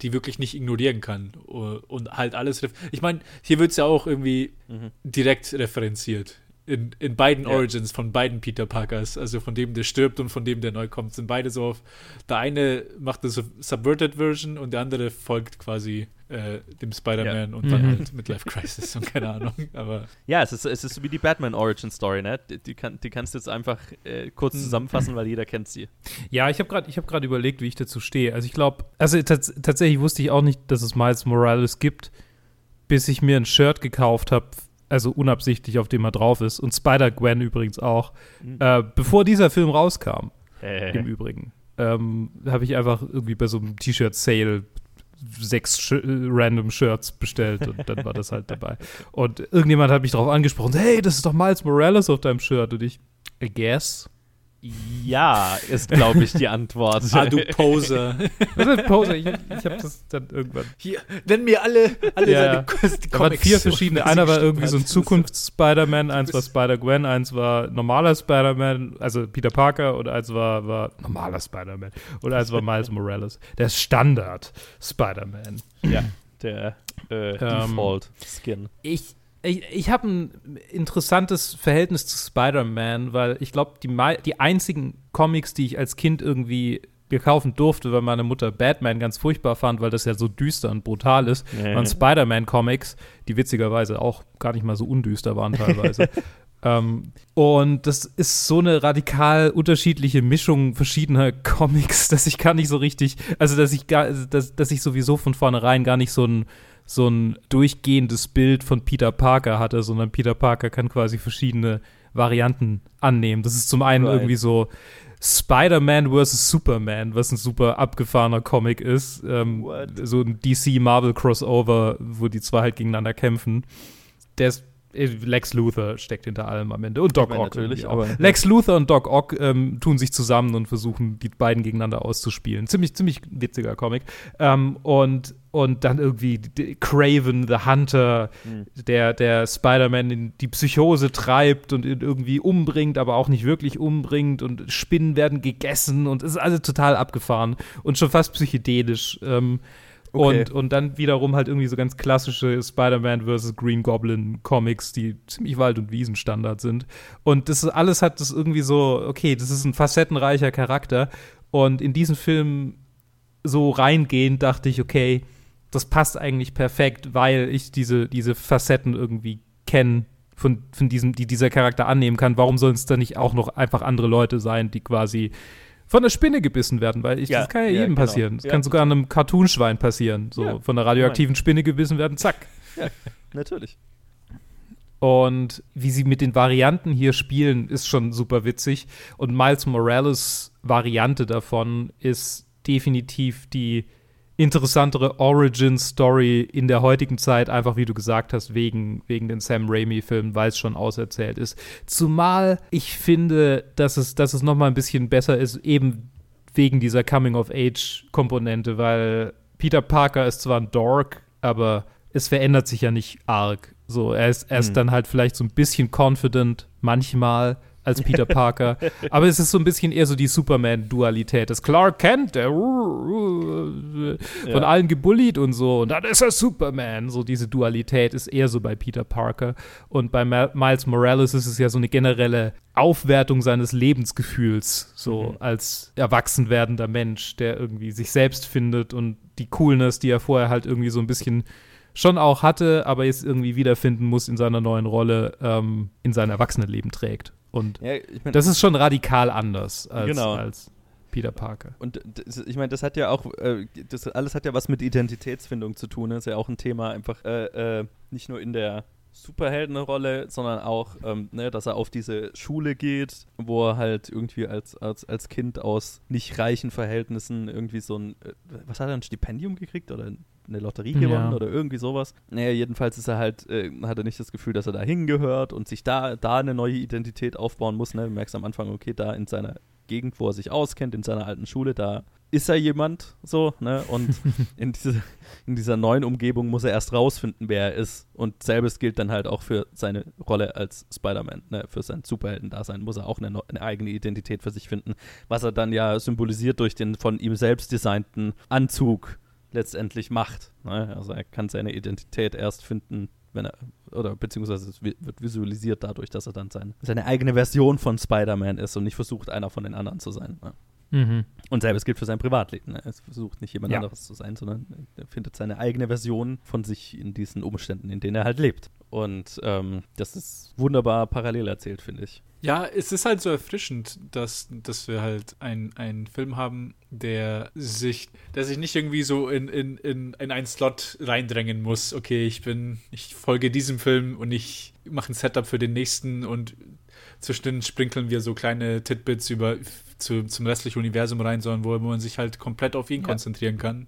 C: die wirklich nicht ignorieren kann und halt alles. Ich meine, hier wird es ja auch irgendwie
B: Mhm.
C: direkt referenziert. In, in beiden
B: Ja.
C: Origins von beiden Peter Parkers, also von dem, der stirbt und von dem, der neu kommt, sind beide so auf. Der eine macht eine Sub- Subverted Version und der andere folgt quasi äh, dem Spider-Man und dann
A: Mhm.
C: halt Midlife Crisis und keine Ahnung. Aber
B: Ja, es ist, es ist wie die Batman Origin Story, ne? Die, die, kann, die kannst du jetzt einfach äh, kurz zusammenfassen, weil jeder kennt sie.
A: Ja, ich habe gerade hab grad überlegt, wie ich dazu stehe. Also ich glaube, also tats tatsächlich wusste ich auch nicht, dass es Miles Morales gibt, bis ich mir ein Shirt gekauft habe, also unabsichtlich, auf dem er drauf ist. Und Spider-Gwen übrigens auch.
B: Mhm.
A: Äh, bevor dieser Film rauskam,
B: Äh,
A: im Übrigen, ähm, habe ich einfach irgendwie bei so einem T-Shirt-Sale sechs Sh äh, random Shirts bestellt und dann war das halt dabei. Und irgendjemand hat mich darauf angesprochen, hey, das ist doch Miles Morales auf deinem Shirt. Und ich, I guess.
B: Ja, ist, glaube ich, die Antwort.
C: ah, du Poser.
A: Was ist Pose? Ich, ich habe das dann irgendwann.
C: Hier, nenn mir alle, alle
A: Ja.
C: seine Comics.
A: Da waren vier verschiedene. Einer war irgendwie so ein
C: Zukunft.
A: Zukunfts-Spider-Man, eins war Spider-Gwen, eins war normaler Spider-Man, also Peter Parker, und eins war, war normaler Spider-Man. Und eins war Miles Morales. Der Standard-Spider-Man.
B: ja, der äh,
A: Ähm,
B: Default-Skin.
A: Ich, ich, ich habe ein interessantes Verhältnis zu Spider-Man, weil ich glaube, die, die einzigen Comics, die ich als Kind irgendwie mir kaufen durfte, weil meine Mutter Batman ganz furchtbar fand, weil das ja so düster und brutal ist,
B: Ja.
A: waren Spider-Man-Comics, die witzigerweise auch gar nicht mal so undüster waren teilweise. ähm, und das ist so eine radikal unterschiedliche Mischung verschiedener Comics, dass ich gar nicht so richtig, also dass ich gar, dass, dass ich sowieso von vornherein gar nicht so ein so ein durchgehendes Bild von Peter Parker hatte, sondern Peter Parker kann quasi verschiedene Varianten annehmen. Das ist zum einen
B: Right.
A: irgendwie so Spider-Man vs. Superman, was ein super abgefahrener Comic ist. Ähm, so ein DC-Marvel-Crossover, wo die zwei halt gegeneinander kämpfen. Der ist Lex Luthor steckt hinter allem am Ende und Doc
B: meine,
A: Ock
B: natürlich, aber-
A: Lex Luthor und Doc Ock ähm, tun sich zusammen und versuchen die beiden gegeneinander auszuspielen. Ziemlich ziemlich witziger Comic ähm, und und dann irgendwie Craven the Hunter,
B: Hm.
A: der der Spider-Man in die Psychose treibt und ihn irgendwie umbringt, aber auch nicht wirklich umbringt und Spinnen werden gegessen und es ist alles total abgefahren und schon fast psychedelisch. Ähm,
B: Okay.
A: und, und dann wiederum halt irgendwie so ganz klassische Spider-Man vs. Green Goblin Comics, die ziemlich Wald- und Wiesenstandard sind. Und das alles hat das irgendwie so, okay, das ist ein facettenreicher Charakter. Und in diesen Film so reingehend dachte ich, okay, das passt eigentlich perfekt, weil ich diese, diese Facetten irgendwie kenne, von, von diesem, die dieser Charakter annehmen kann. Warum sollen es dann nicht auch noch einfach andere Leute sein, die quasi von der Spinne gebissen werden? Weil ich,
B: Ja,
A: das kann ja,
B: ja,
A: jedem
B: genau.
A: passieren. Das
B: Ja,
A: kann sogar einem Cartoonschwein passieren. So
B: Ja,
A: von einer radioaktiven Spinne gebissen werden, zack.
B: Natürlich.
A: Und wie sie mit den Varianten hier spielen, ist schon super witzig. Und Miles Morales Variante davon ist definitiv die interessantere Origin-Story in der heutigen Zeit, einfach wie du gesagt hast, wegen, wegen den Sam Raimi-Filmen, weil es schon auserzählt ist. Zumal ich finde, dass es, dass es noch mal ein bisschen besser ist, eben wegen dieser Coming-of-Age-Komponente, weil Peter Parker ist zwar ein Dork, aber es verändert sich ja nicht arg. So, er ist, er ist
B: Hm.
A: dann halt vielleicht so ein bisschen confident manchmal als Peter Parker, aber es ist so ein bisschen eher so die Superman-Dualität. Das Clark Kent, der von
B: Ja.
A: allen gebullied und so, und dann ist er Superman. So diese Dualität ist eher so bei Peter Parker. Und bei Ma Miles Morales ist es ja so eine generelle Aufwertung seines Lebensgefühls, so
B: Mhm.
A: als erwachsen werdender Mensch, der irgendwie sich selbst findet und die Coolness, die er vorher halt irgendwie so ein bisschen schon auch hatte, aber jetzt irgendwie wiederfinden muss in seiner neuen Rolle, ähm, in sein Erwachsenenleben trägt. Und
B: Ja, ich meine,
A: das ist schon radikal anders als,
B: Genau.
A: als Peter Parker.
B: Und ich meine, das hat ja auch, äh, das alles hat ja was mit Identitätsfindung zu tun. Das ist ja auch ein Thema einfach äh, äh, nicht nur in der Superheldenrolle, sondern auch, ähm, ne, dass er auf diese Schule geht, wo er halt irgendwie als, als, als Kind aus nicht reichen Verhältnissen irgendwie so ein, äh, was hat er, ein Stipendium gekriegt oder eine Lotterie
A: Ja.
B: gewonnen oder irgendwie sowas. Naja, jedenfalls ist er halt, äh, hat er nicht das Gefühl, dass er da hingehört und sich da, da eine neue Identität aufbauen muss. Ne? Du merkst am Anfang, okay, da in seiner Gegend, wo er sich auskennt, in seiner alten Schule, da ist er jemand so, ne? Und in, diese, in dieser neuen Umgebung muss er erst rausfinden, wer er ist. Und selbes gilt dann halt auch für seine Rolle als Spider-Man, ne? Für sein Superhelden-Dasein muss er auch eine, eine eigene Identität für sich finden, was er dann ja symbolisiert durch den von ihm selbst designten Anzug letztendlich macht. Ne? Also er kann seine Identität erst finden, wenn er, oder beziehungsweise es wi- wird visualisiert dadurch, dass er dann sein, seine eigene Version von Spider-Man ist und nicht versucht, einer von den anderen zu sein. Ne?
A: Mhm.
B: Und selbes gilt für sein Privatleben. Ne? Er versucht nicht jemand
A: Ja.
B: anderes zu sein, sondern er findet seine eigene Version von sich in diesen Umständen, in denen er halt lebt. Und ähm, das ist wunderbar parallel erzählt, finde ich.
C: Ja, es ist halt so erfrischend, dass, dass wir halt ein- einen Film haben, der sich, der sich nicht irgendwie so in, in, in, in einen Slot reindrängen muss. Okay, ich bin, ich folge diesem Film und ich mache ein Setup für den nächsten und zwischendrin sprinkeln wir so kleine Titbits über zu, zum restlichen Universum rein, sondern wo man sich halt komplett auf ihn
B: Ja.
C: konzentrieren kann.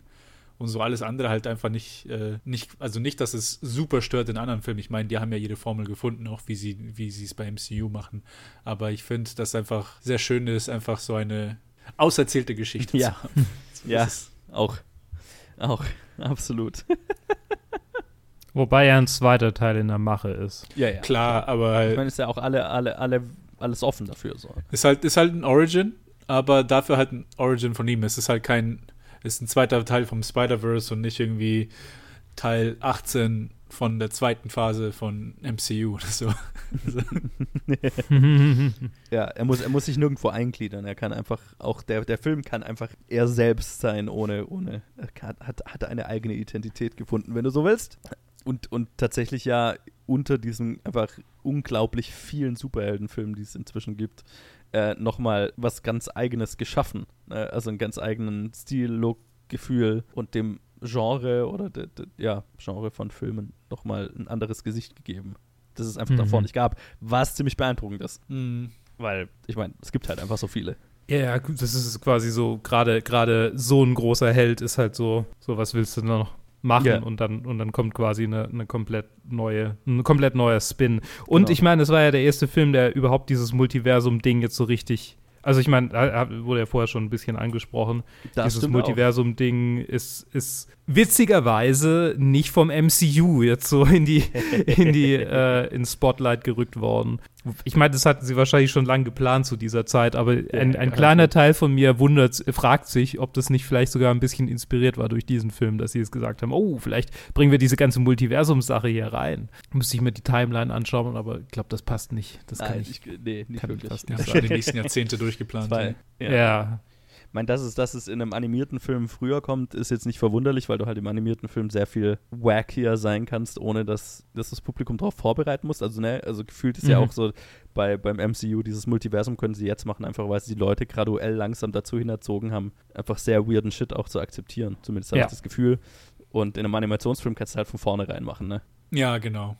C: Und so alles andere halt einfach nicht, äh, nicht, also nicht, dass es super stört in anderen Filmen. Ich meine, die haben ja ihre Formel gefunden, auch wie sie, wie sie es bei MCU machen. Aber ich finde, dass einfach sehr schön ist, einfach so eine auserzählte Geschichte
B: Ja.
C: zu haben. So
B: Ja.
C: es.
B: Auch. Auch. Absolut.
A: Wobei ja ein zweiter Teil in der Mache ist.
B: ja, ja.
C: Klar, aber
B: Ich meine, ist ja auch alle, alle, alle, alles offen dafür. So.
C: ist halt, ist halt ein Origin, aber dafür halt ein Origin von ihm. Es ist halt kein, ist ein zweiter Teil vom Spider-Verse und nicht irgendwie Teil 18 von der zweiten Phase von MCU oder so.
B: Ja, er muss, er muss sich nirgendwo eingliedern. Er kann einfach, auch der, der Film kann einfach er selbst sein, ohne, ohne, er hat, hat eine eigene Identität gefunden, wenn du so willst. Und, und tatsächlich ja unter diesen einfach unglaublich vielen Superheldenfilmen, die es inzwischen gibt, äh, nochmal was ganz Eigenes geschaffen. Äh, also einen ganz eigenen Stil, Look, Gefühl und dem Genre oder de, de, ja, Genre von Filmen nochmal ein anderes Gesicht gegeben. Das es einfach
A: Mhm.
B: davor nicht gab, was ziemlich beeindruckend ist.
C: mh.
B: Weil, ich meine, es gibt halt einfach so viele.
A: Ja, das ist quasi so, gerade gerade so ein großer Held ist halt so, so was willst du noch, machen
B: Ja.
A: und dann und dann kommt quasi eine, eine komplett neue, ein komplett neuer Spin. Und
B: Genau.
A: ich meine, es war ja der erste Film, der überhaupt dieses Multiversum-Ding jetzt so richtig. Also ich meine, wurde ja vorher schon ein bisschen angesprochen.
B: Das
A: dieses. Multiversum-Ding ist, ist witzigerweise nicht vom MCU jetzt so in die, in die, äh, ins Spotlight gerückt worden. Ich meine, das hatten sie wahrscheinlich schon lange geplant zu dieser Zeit, aber ein, ein kleiner. Teil von mir wundert, fragt sich, ob das nicht vielleicht sogar ein bisschen inspiriert war durch diesen Film, dass sie jetzt gesagt haben, oh, vielleicht bringen wir diese ganze Multiversum-Sache hier rein. Müsste ich mir die Timeline anschauen, aber ich glaube, das passt nicht. Das kann
B: Nein,
A: ich.
B: ich, nee, nicht
A: kann
B: wirklich.
C: Ja,
A: nicht
C: schon die nächsten Jahrzehnte durchgeplant.
B: Zwei.
A: Ja.
B: Ja. Ich meine, dass es, dass es in einem animierten Film früher kommt, ist jetzt nicht verwunderlich, weil du halt im animierten Film sehr viel wackier sein kannst, ohne dass, dass das Publikum darauf vorbereiten muss. Also, ne, also gefühlt ist ja
A: Mhm.
B: auch so bei, beim MCU, dieses Multiversum können sie jetzt machen, einfach weil sie die Leute graduell langsam dazu hinerzogen haben, einfach sehr weirden Shit auch zu akzeptieren. Zumindest habe
A: Ja.
B: ich das Gefühl. Und in einem Animationsfilm kannst du halt von vornherein machen, ne?
C: Ja, genau.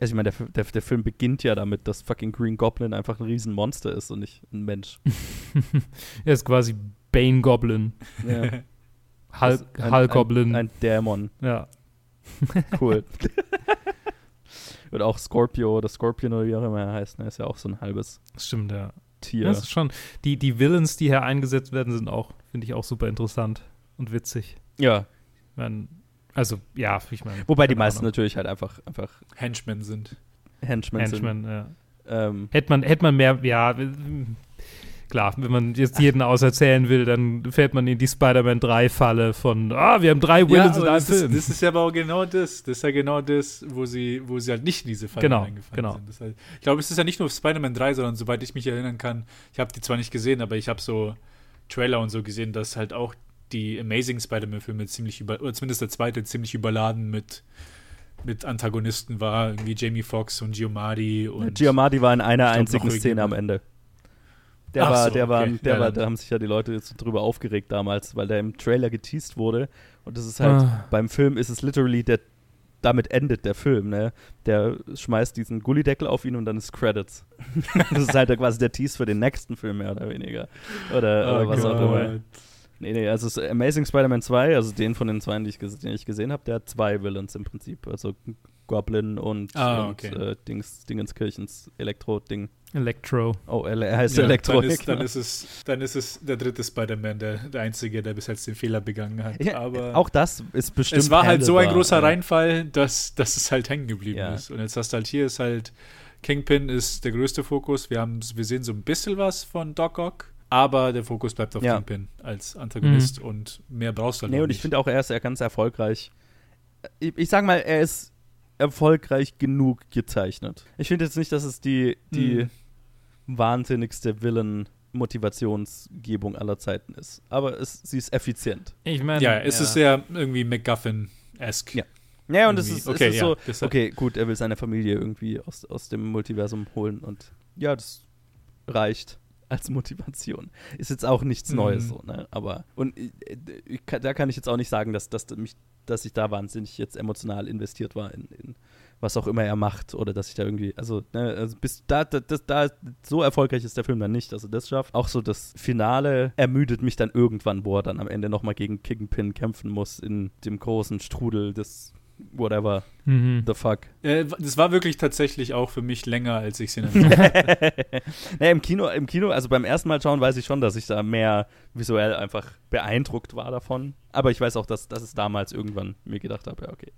B: Also ich meine, der, der, der Film beginnt ja damit, dass fucking Green Goblin einfach ein Riesenmonster ist und nicht ein Mensch.
A: er ist quasi Bane Goblin.
B: Ja.
A: Hulk,
B: ein-
A: Hulk Goblin.
B: Ein, ein Dämon.
A: ja.
B: Cool. Und auch Scorpio oder Scorpion oder wie auch immer er heißt, ne, ist ja auch so ein halbes
A: Das stimmt, ja.
B: Tier.
A: Ja, das ist schon. Die, die Villains, die hier eingesetzt werden, sind auch, finde ich auch super interessant und witzig.
B: ja.
A: Ich mein, also, ja, ich meine.
B: Wobei die meisten
A: Ahnung.
B: natürlich halt einfach, einfach
C: Henchmen sind.
B: Henchmen,
A: Henchmen, ja.
B: sind. Ähm,
A: Hätte man, hätte man mehr, ja, klar, wenn man jetzt jeden auserzählen will, dann fällt man in die Spider-Man 3-Falle von, ah, wir haben drei Villains in
C: aber
A: einem
C: das, ist,
A: Film.
C: das ist ja aber auch genau das. Das ist ja genau das, wo sie, wo sie halt nicht in diese Falle
A: Genau,
C: reingefallen
A: genau.
C: sind. Das halt, ich glaube, es ist ja nicht nur Spider-Man 3, sondern soweit ich mich erinnern kann, ich habe die zwar nicht gesehen, aber ich habe so Trailer und so gesehen, dass halt auch die Amazing Spider-Man-Filme ziemlich über, oder zumindest der zweite ziemlich überladen mit, mit Antagonisten war, irgendwie Jamie Foxx und Giamatti und
B: Giamatti war in einer einzigen Szene am Ende. Der
C: Ach
B: war,
C: so,
B: der war,
C: okay.
B: der
C: Ja,
B: war, da haben sich ja die Leute jetzt drüber aufgeregt damals, weil der im Trailer geteased wurde. Und das ist halt,
A: Ah.
B: beim Film ist es literally der, damit endet der Film, ne? Der schmeißt diesen Gullideckel auf ihn und dann ist Credits. das ist halt quasi der Tease für den nächsten Film, mehr oder weniger. Oder,
C: Oh
B: oder was auch
C: Gott.
B: immer. Nee, nee, also es ist Amazing Spider-Man 2, also den von den zwei, die ich, den ich gesehen habe, der hat zwei Villains im Prinzip. Also Goblin und,
C: Ah,
B: und
C: okay.
B: äh, Dings, Dingenskirchens Elektro-Ding.
A: Electro.
B: Oh, er, heißt
C: Ja,
B: Elektro.
C: dann, ist, dann, ist es, dann ist es der dritte Spider-Man, der, der einzige, der bis jetzt den Fehler begangen hat.
B: ja,
C: aber
B: auch das ist bestimmt.
C: es war halt so ein großer
B: ja.
C: Reinfall, dass, dass es halt hängen geblieben
B: Ja.
C: ist. Und jetzt hast du halt hier ist halt Kingpin ist der größte Fokus. Wir haben, wir sehen so ein bisschen was von Doc Ock, aber der Fokus bleibt auf
B: Ja.
C: Kingpin als Antagonist und mehr brauchst du halt
B: Nee, und ich
C: nicht.
B: finde auch, er ist ja ganz erfolgreich. Ich, ich sag mal, er ist erfolgreich genug gezeichnet. Ich finde jetzt nicht, dass es die, die
C: Hm.
B: wahnsinnigste Villain-Motivationsgebung aller Zeiten ist. Aber es, sie ist effizient.
A: Ich meine,
C: ja, es ist sehr irgendwie MacGuffin-esque.
B: Ja. Ja, und es
C: Irgendwie.
B: ist,
C: Okay,
B: es ist
C: ja,
B: so,
C: deshalb-
B: okay, gut, er will seine Familie irgendwie aus, aus dem Multiversum holen und ja, das reicht als Motivation. Ist jetzt auch nichts
C: Mhm.
B: Neues so, ne? Aber und äh, ich, kann- da kann ich jetzt auch nicht sagen, dass, dass mich, dass ich da wahnsinnig jetzt emotional investiert war in, in was auch immer er macht oder dass ich da irgendwie, also, ne, also bis da, da, das, da, so erfolgreich ist der Film dann nicht, also das schafft. Auch so das Finale ermüdet mich dann irgendwann, wo er dann am Ende nochmal gegen Kingpin kämpfen muss in dem großen Strudel des whatever
A: Mhm.
B: the fuck.
C: Äh, das war wirklich tatsächlich auch für mich länger, als ich es in
B: naja, im Kino, im Kino, also beim ersten Mal schauen, weiß ich schon, dass ich da mehr visuell einfach beeindruckt war davon. Aber ich weiß auch, dass, dass es damals irgendwann mir gedacht habe, ja, okay.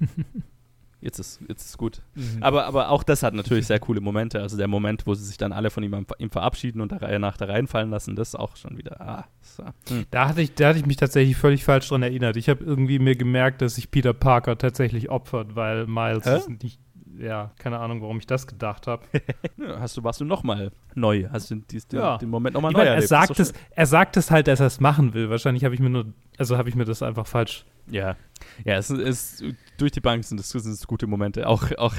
B: Jetzt ist, jetzt ist gut.
C: Mhm.
B: Aber, aber auch das hat natürlich sehr coole Momente. Also der Moment, wo sie sich dann alle von ihm, ihm verabschieden und der Reihe nach da reinfallen lassen, das ist auch schon wieder, ah, so. hm.
A: Da hatte, ich, da hatte ich mich tatsächlich völlig falsch dran erinnert. Ich habe irgendwie mir gemerkt, dass sich Peter Parker tatsächlich opfert, weil Miles
B: Hä?
A: ist nicht. Ja, keine Ahnung, warum ich das gedacht habe.
B: Hast du, warst du nochmal neu, hast du dies, den,
A: Ja.
B: den Moment nochmal neu
A: meine, er
B: erlebt.
A: sagt,
B: Ist doch
A: es, er sagt es halt, dass er es machen will. Wahrscheinlich habe ich mir nur, also habe ich mir das einfach falsch.
B: Ja, ja, es ist durch die Bank sind es, sind es gute Momente. Auch, auch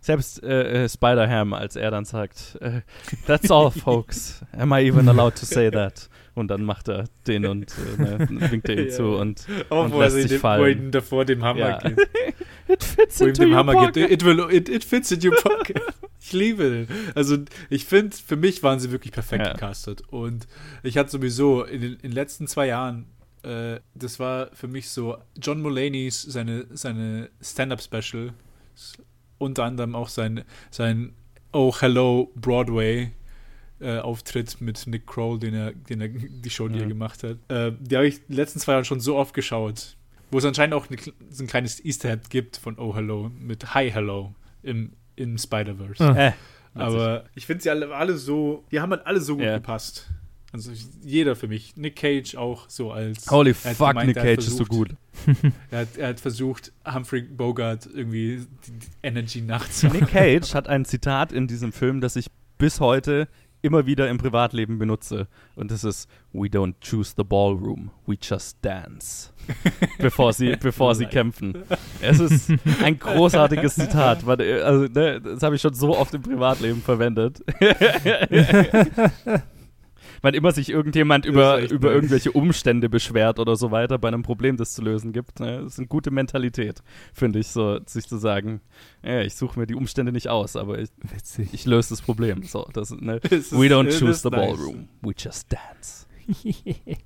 B: selbst äh, äh, Spider-Ham, als er dann sagt, äh, That's all, folks. Am I even allowed to say that? Und dann macht er den und äh, ne, winkt er ihm
C: Ja,
B: zu und
C: Auch
B: und
C: wo
B: lässt
C: sich dem,
B: fallen.
C: wo ihm davor dem Hammer
B: Ja.
C: gibt.
B: It fits
C: Wo
B: into
C: dem
B: your
C: Hammer
B: pocket.
C: gibt. It, will, it, it fits in your pocket. ich liebe den. Also ich finde, für mich waren sie wirklich perfekt
B: Ja.
C: gecastet. Und ich hatte sowieso in den, in den letzten zwei Jahren äh, das war für mich so John Mulaney's seine, seine Stand-Up-Special, unter anderem auch sein, sein Oh Hello Broadway äh, Auftritt mit Nick Kroll, den er, den er die Show, die er
B: Mhm.
C: gemacht hat. Äh, die habe ich die letzten zwei Jahre schon so oft geschaut, wo es anscheinend auch eine, so ein kleines Easter Egg gibt von Oh Hello mit Hi Hello im, im Spider-Verse.
A: Ah.
B: Äh,
C: Aber ich finde sie alle, alle so, die haben halt alle so gut
B: Ja.
C: gepasst. Also jeder für mich. Nick Cage auch so als.
B: holy fuck,
C: gemeint,
B: Nick Cage ist so
C: versucht-
B: gut.
C: Er hat, er hat versucht, Humphrey Bogart irgendwie die, die Energy nachzumachen.
B: Nick Cage hat ein Zitat in diesem Film, das ich bis heute immer wieder im Privatleben benutze. Und das ist, we don't choose the ballroom, we just dance. bevor sie, bevor sie kämpfen. Es ist ein großartiges Zitat. Warte, Also, ne, das habe ich schon so oft im Privatleben verwendet. Wann immer sich irgendjemand über, über
C: nice.
B: irgendwelche Umstände beschwert oder so weiter bei einem Problem, das zu lösen gibt. Ne? Das ist eine gute Mentalität, finde ich, so sich zu sagen, ja, ich suche mir die Umstände nicht aus, aber ich, ich löse das Problem. So, das, ne?
C: Ist-
B: We don't choose the
C: nice.
B: ballroom, we just dance.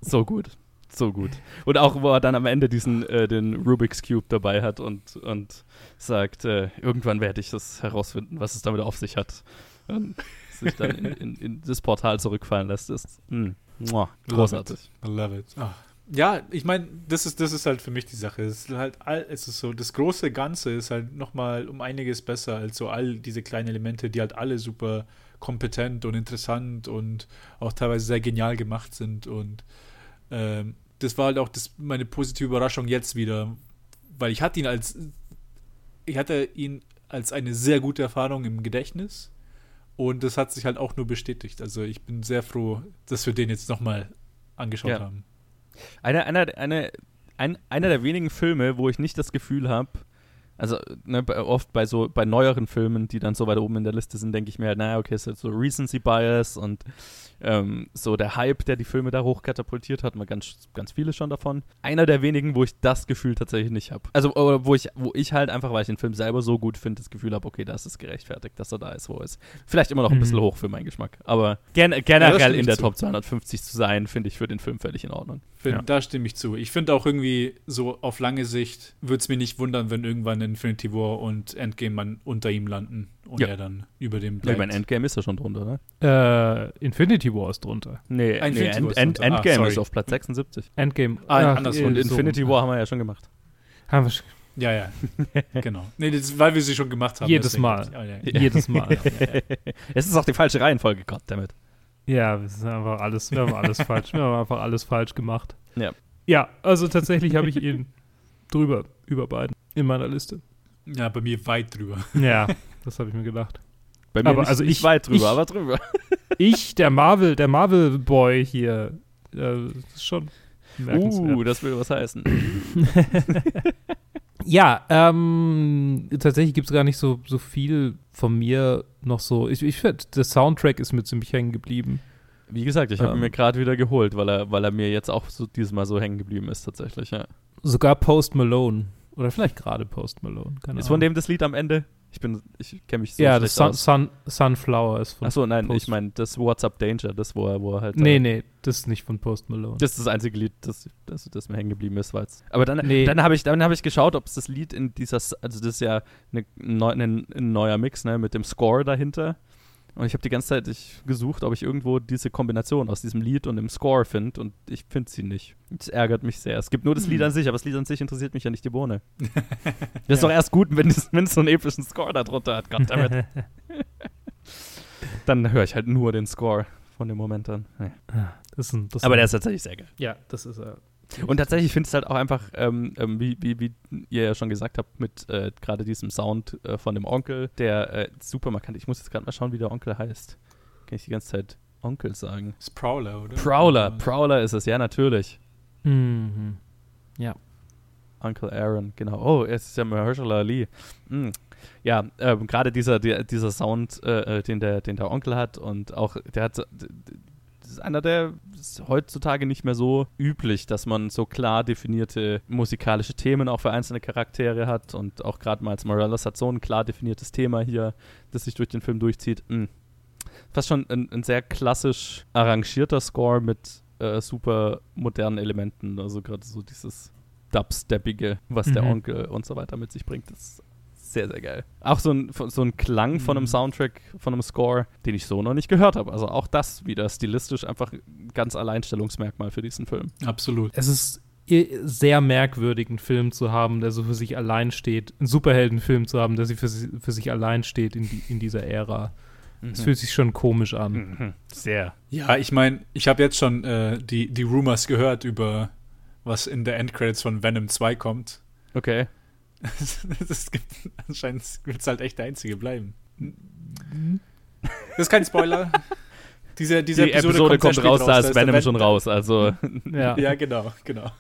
B: So gut. So gut. Und auch, wo er dann am Ende diesen, äh, den Rubik's Cube dabei hat und, und sagt, äh, irgendwann werde ich das herausfinden, was es damit auf sich hat. Und sich dann in, in, in das Portal zurückfallen lässt, ist mh, großartig.
C: I love it. Ah. Ja, ich meine, das ist, das ist halt für mich die Sache. Es ist halt all, es ist so, das große Ganze ist halt nochmal um einiges besser als so all diese kleinen Elemente, die halt alle super kompetent und interessant und auch teilweise sehr genial gemacht sind. Und ähm, das war halt auch das, meine positive Überraschung jetzt wieder, weil ich hatte ihn als, ich hatte ihn als eine sehr gute Erfahrung im Gedächtnis. Und das hat sich halt auch nur bestätigt. Also ich bin sehr froh, dass wir den jetzt nochmal angeschaut
B: Ja.
C: haben.
B: Einer, einer, eine, ein, einer der wenigen Filme, wo ich nicht das Gefühl habe, also ne, oft bei so bei neueren Filmen, die dann so weit oben in der Liste sind, denke ich mir halt, naja, okay, ist jetzt so Recency Bias und ähm, so der Hype, der die Filme da hochkatapultiert hat, mal ganz, ganz viele schon davon. Einer der wenigen, wo ich das Gefühl tatsächlich nicht habe. Also oder wo ich, wo ich halt einfach, weil ich den Film selber so gut finde, das Gefühl habe, okay, das ist gerechtfertigt, dass er da ist, wo er ist. Vielleicht immer noch ein
A: Mhm.
B: bisschen hoch für meinen Geschmack. Aber gen
C: Ja,
B: generell
C: stimme
B: in der
C: zu.
B: Top 250 zu sein, finde ich für den Film völlig in Ordnung.
C: Find,
A: Ja.
C: Da stimme ich zu. Ich finde auch irgendwie so auf lange Sicht würde es mir nicht wundern, wenn irgendwann Infinity War und Endgame man unter ihm landen und
B: Ja.
C: er dann über dem
B: Ja,
C: bleibt.
B: ich meine, Endgame ist ja schon drunter, ne?
A: Äh, Infinity War ist drunter.
B: Nee,
C: Infinity
B: nee
C: War
B: End,
C: ist
B: End,
C: drunter. Ah,
B: Endgame
C: sorry.
B: ist auf Platz 76.
A: Endgame.
C: Ah,
A: Ach,
C: andersrum.
B: Und
A: äh, so.
B: Infinity War haben wir ja schon gemacht.
A: Haben wir sch-
C: ja, ja. genau. Nee, das, weil wir sie schon gemacht haben.
A: Jedes
C: deswegen-
A: Mal.
C: Ja, ja.
A: Jedes Mal.
B: es ist auch die falsche Reihenfolge, goddammit.
A: Ja, wir sind einfach alles, wir haben alles falsch, wir haben einfach alles falsch gemacht.
B: Ja.
A: Ja, also tatsächlich habe ich ihn drüber, über beiden in meiner Liste.
C: ja, bei mir weit drüber.
A: Ja, das habe ich mir gedacht.
B: Bei mir
A: Aber
B: nicht,
A: also
B: nicht
A: ich-
B: weit drüber,
A: ich-
B: aber drüber.
A: Ich, der Marvel, der Marvel-Boy hier, äh, das ist schon merkenswert.
B: Uh, das will was heißen.
A: Ja, ähm, tatsächlich gibt es gar nicht so, so viel von mir noch so. Ich, ich finde, der Soundtrack ist mir ziemlich hängen geblieben.
B: Wie gesagt, ich habe
A: Ähm.
B: ihn mir gerade wieder geholt, weil er, weil er mir jetzt auch so dieses Mal so hängen geblieben ist, tatsächlich, ja.
A: Sogar Post Malone. Oder vielleicht gerade Post Malone. Keine
B: Ist von
A: Ahnung.
B: dem das Lied am Ende? Ich bin, ich kenne mich so
A: ja, das Sun. Sun, Sunflower ist von.
B: Achso, nein,
A: Post-
B: ich meine das What's Up Danger, das, wo er, wo er halt.
A: Nee,
B: äh,
A: nee, das ist nicht von Post Malone.
B: Das ist das einzige Lied, das, das, das mir hängen geblieben ist, weil's. Aber dann,
A: Nee.
B: dann habe ich, dann hab ich geschaut, ob es das Lied in dieser, also das ist ja eine, ein neuer Mix, ne, mit dem Score dahinter. Und ich habe die ganze Zeit ich gesucht, ob ich irgendwo diese Kombination aus diesem Lied und dem Score finde und ich finde sie nicht. Das ärgert mich sehr. Es gibt nur das Lied an sich, aber das Lied an sich interessiert mich ja nicht die Bohne. Das ist doch erst gut, wenn es, wenn es so einen epischen Score da drunter hat. Goddammit. Dann höre ich halt nur den Score von dem Moment an. Nee.
A: Das ist ein, das
B: Aber der ist tatsächlich sehr geil.
A: Ja, das ist er.
B: Und tatsächlich finde ich es halt auch einfach, ähm, ähm, wie, wie, wie ihr ja schon gesagt habt, mit äh, gerade diesem Sound äh, von dem Onkel, der äh, super markant. Ich muss jetzt gerade mal schauen, wie der Onkel heißt. Kann ich die ganze Zeit Onkel sagen?
C: Das ist Prowler, oder?
B: Prowler, Prowler ist es, ja, natürlich.
A: Mhm.
B: Uncle Aaron, genau. Oh, es ist ja Mahershala Ali. Mm. Ja, ähm, gerade dieser, der, dieser Sound, äh, äh, den, der, den der Onkel hat und auch, der hat, ist einer der ist heutzutage nicht mehr so üblich, dass man so klar definierte musikalische Themen auch für einzelne Charaktere hat und auch gerade Miles Morales hat so ein klar definiertes Thema hier, das sich durch den Film durchzieht. Mm. Fast schon ein, ein sehr klassisch arrangierter Score mit äh, super modernen Elementen. Also gerade so dieses Dubsteppige, was der
A: Mhm.
B: Onkel und so weiter mit sich bringt. Das ist sehr, sehr geil. Auch so ein, so ein Klang von einem
C: Mhm.
B: Soundtrack, von einem Score, den ich so noch nicht gehört habe. Also auch das wieder stilistisch einfach ein ganz Alleinstellungsmerkmal für diesen Film.
C: Absolut.
A: Es ist sehr merkwürdig, einen Film zu haben, der so für sich allein steht, einen Superheldenfilm zu haben, der sich für, für sich allein steht in, die, in dieser Ära. Es fühlt sich schon komisch an.
B: Mhm. Sehr.
C: Ja, ich meine, ich habe jetzt schon äh, die, die Rumors gehört über was in der Endcredits von Venom 2 kommt.
B: Okay.
C: das gibt, anscheinend wird es halt echt der einzige bleiben. Das ist kein Spoiler. Diese, diese
B: Die Episode, kommt,
C: sehr spät
B: raus, da ist Venom
C: Ven-
B: schon raus. Also,
A: Ja,
C: Ja, genau, genau.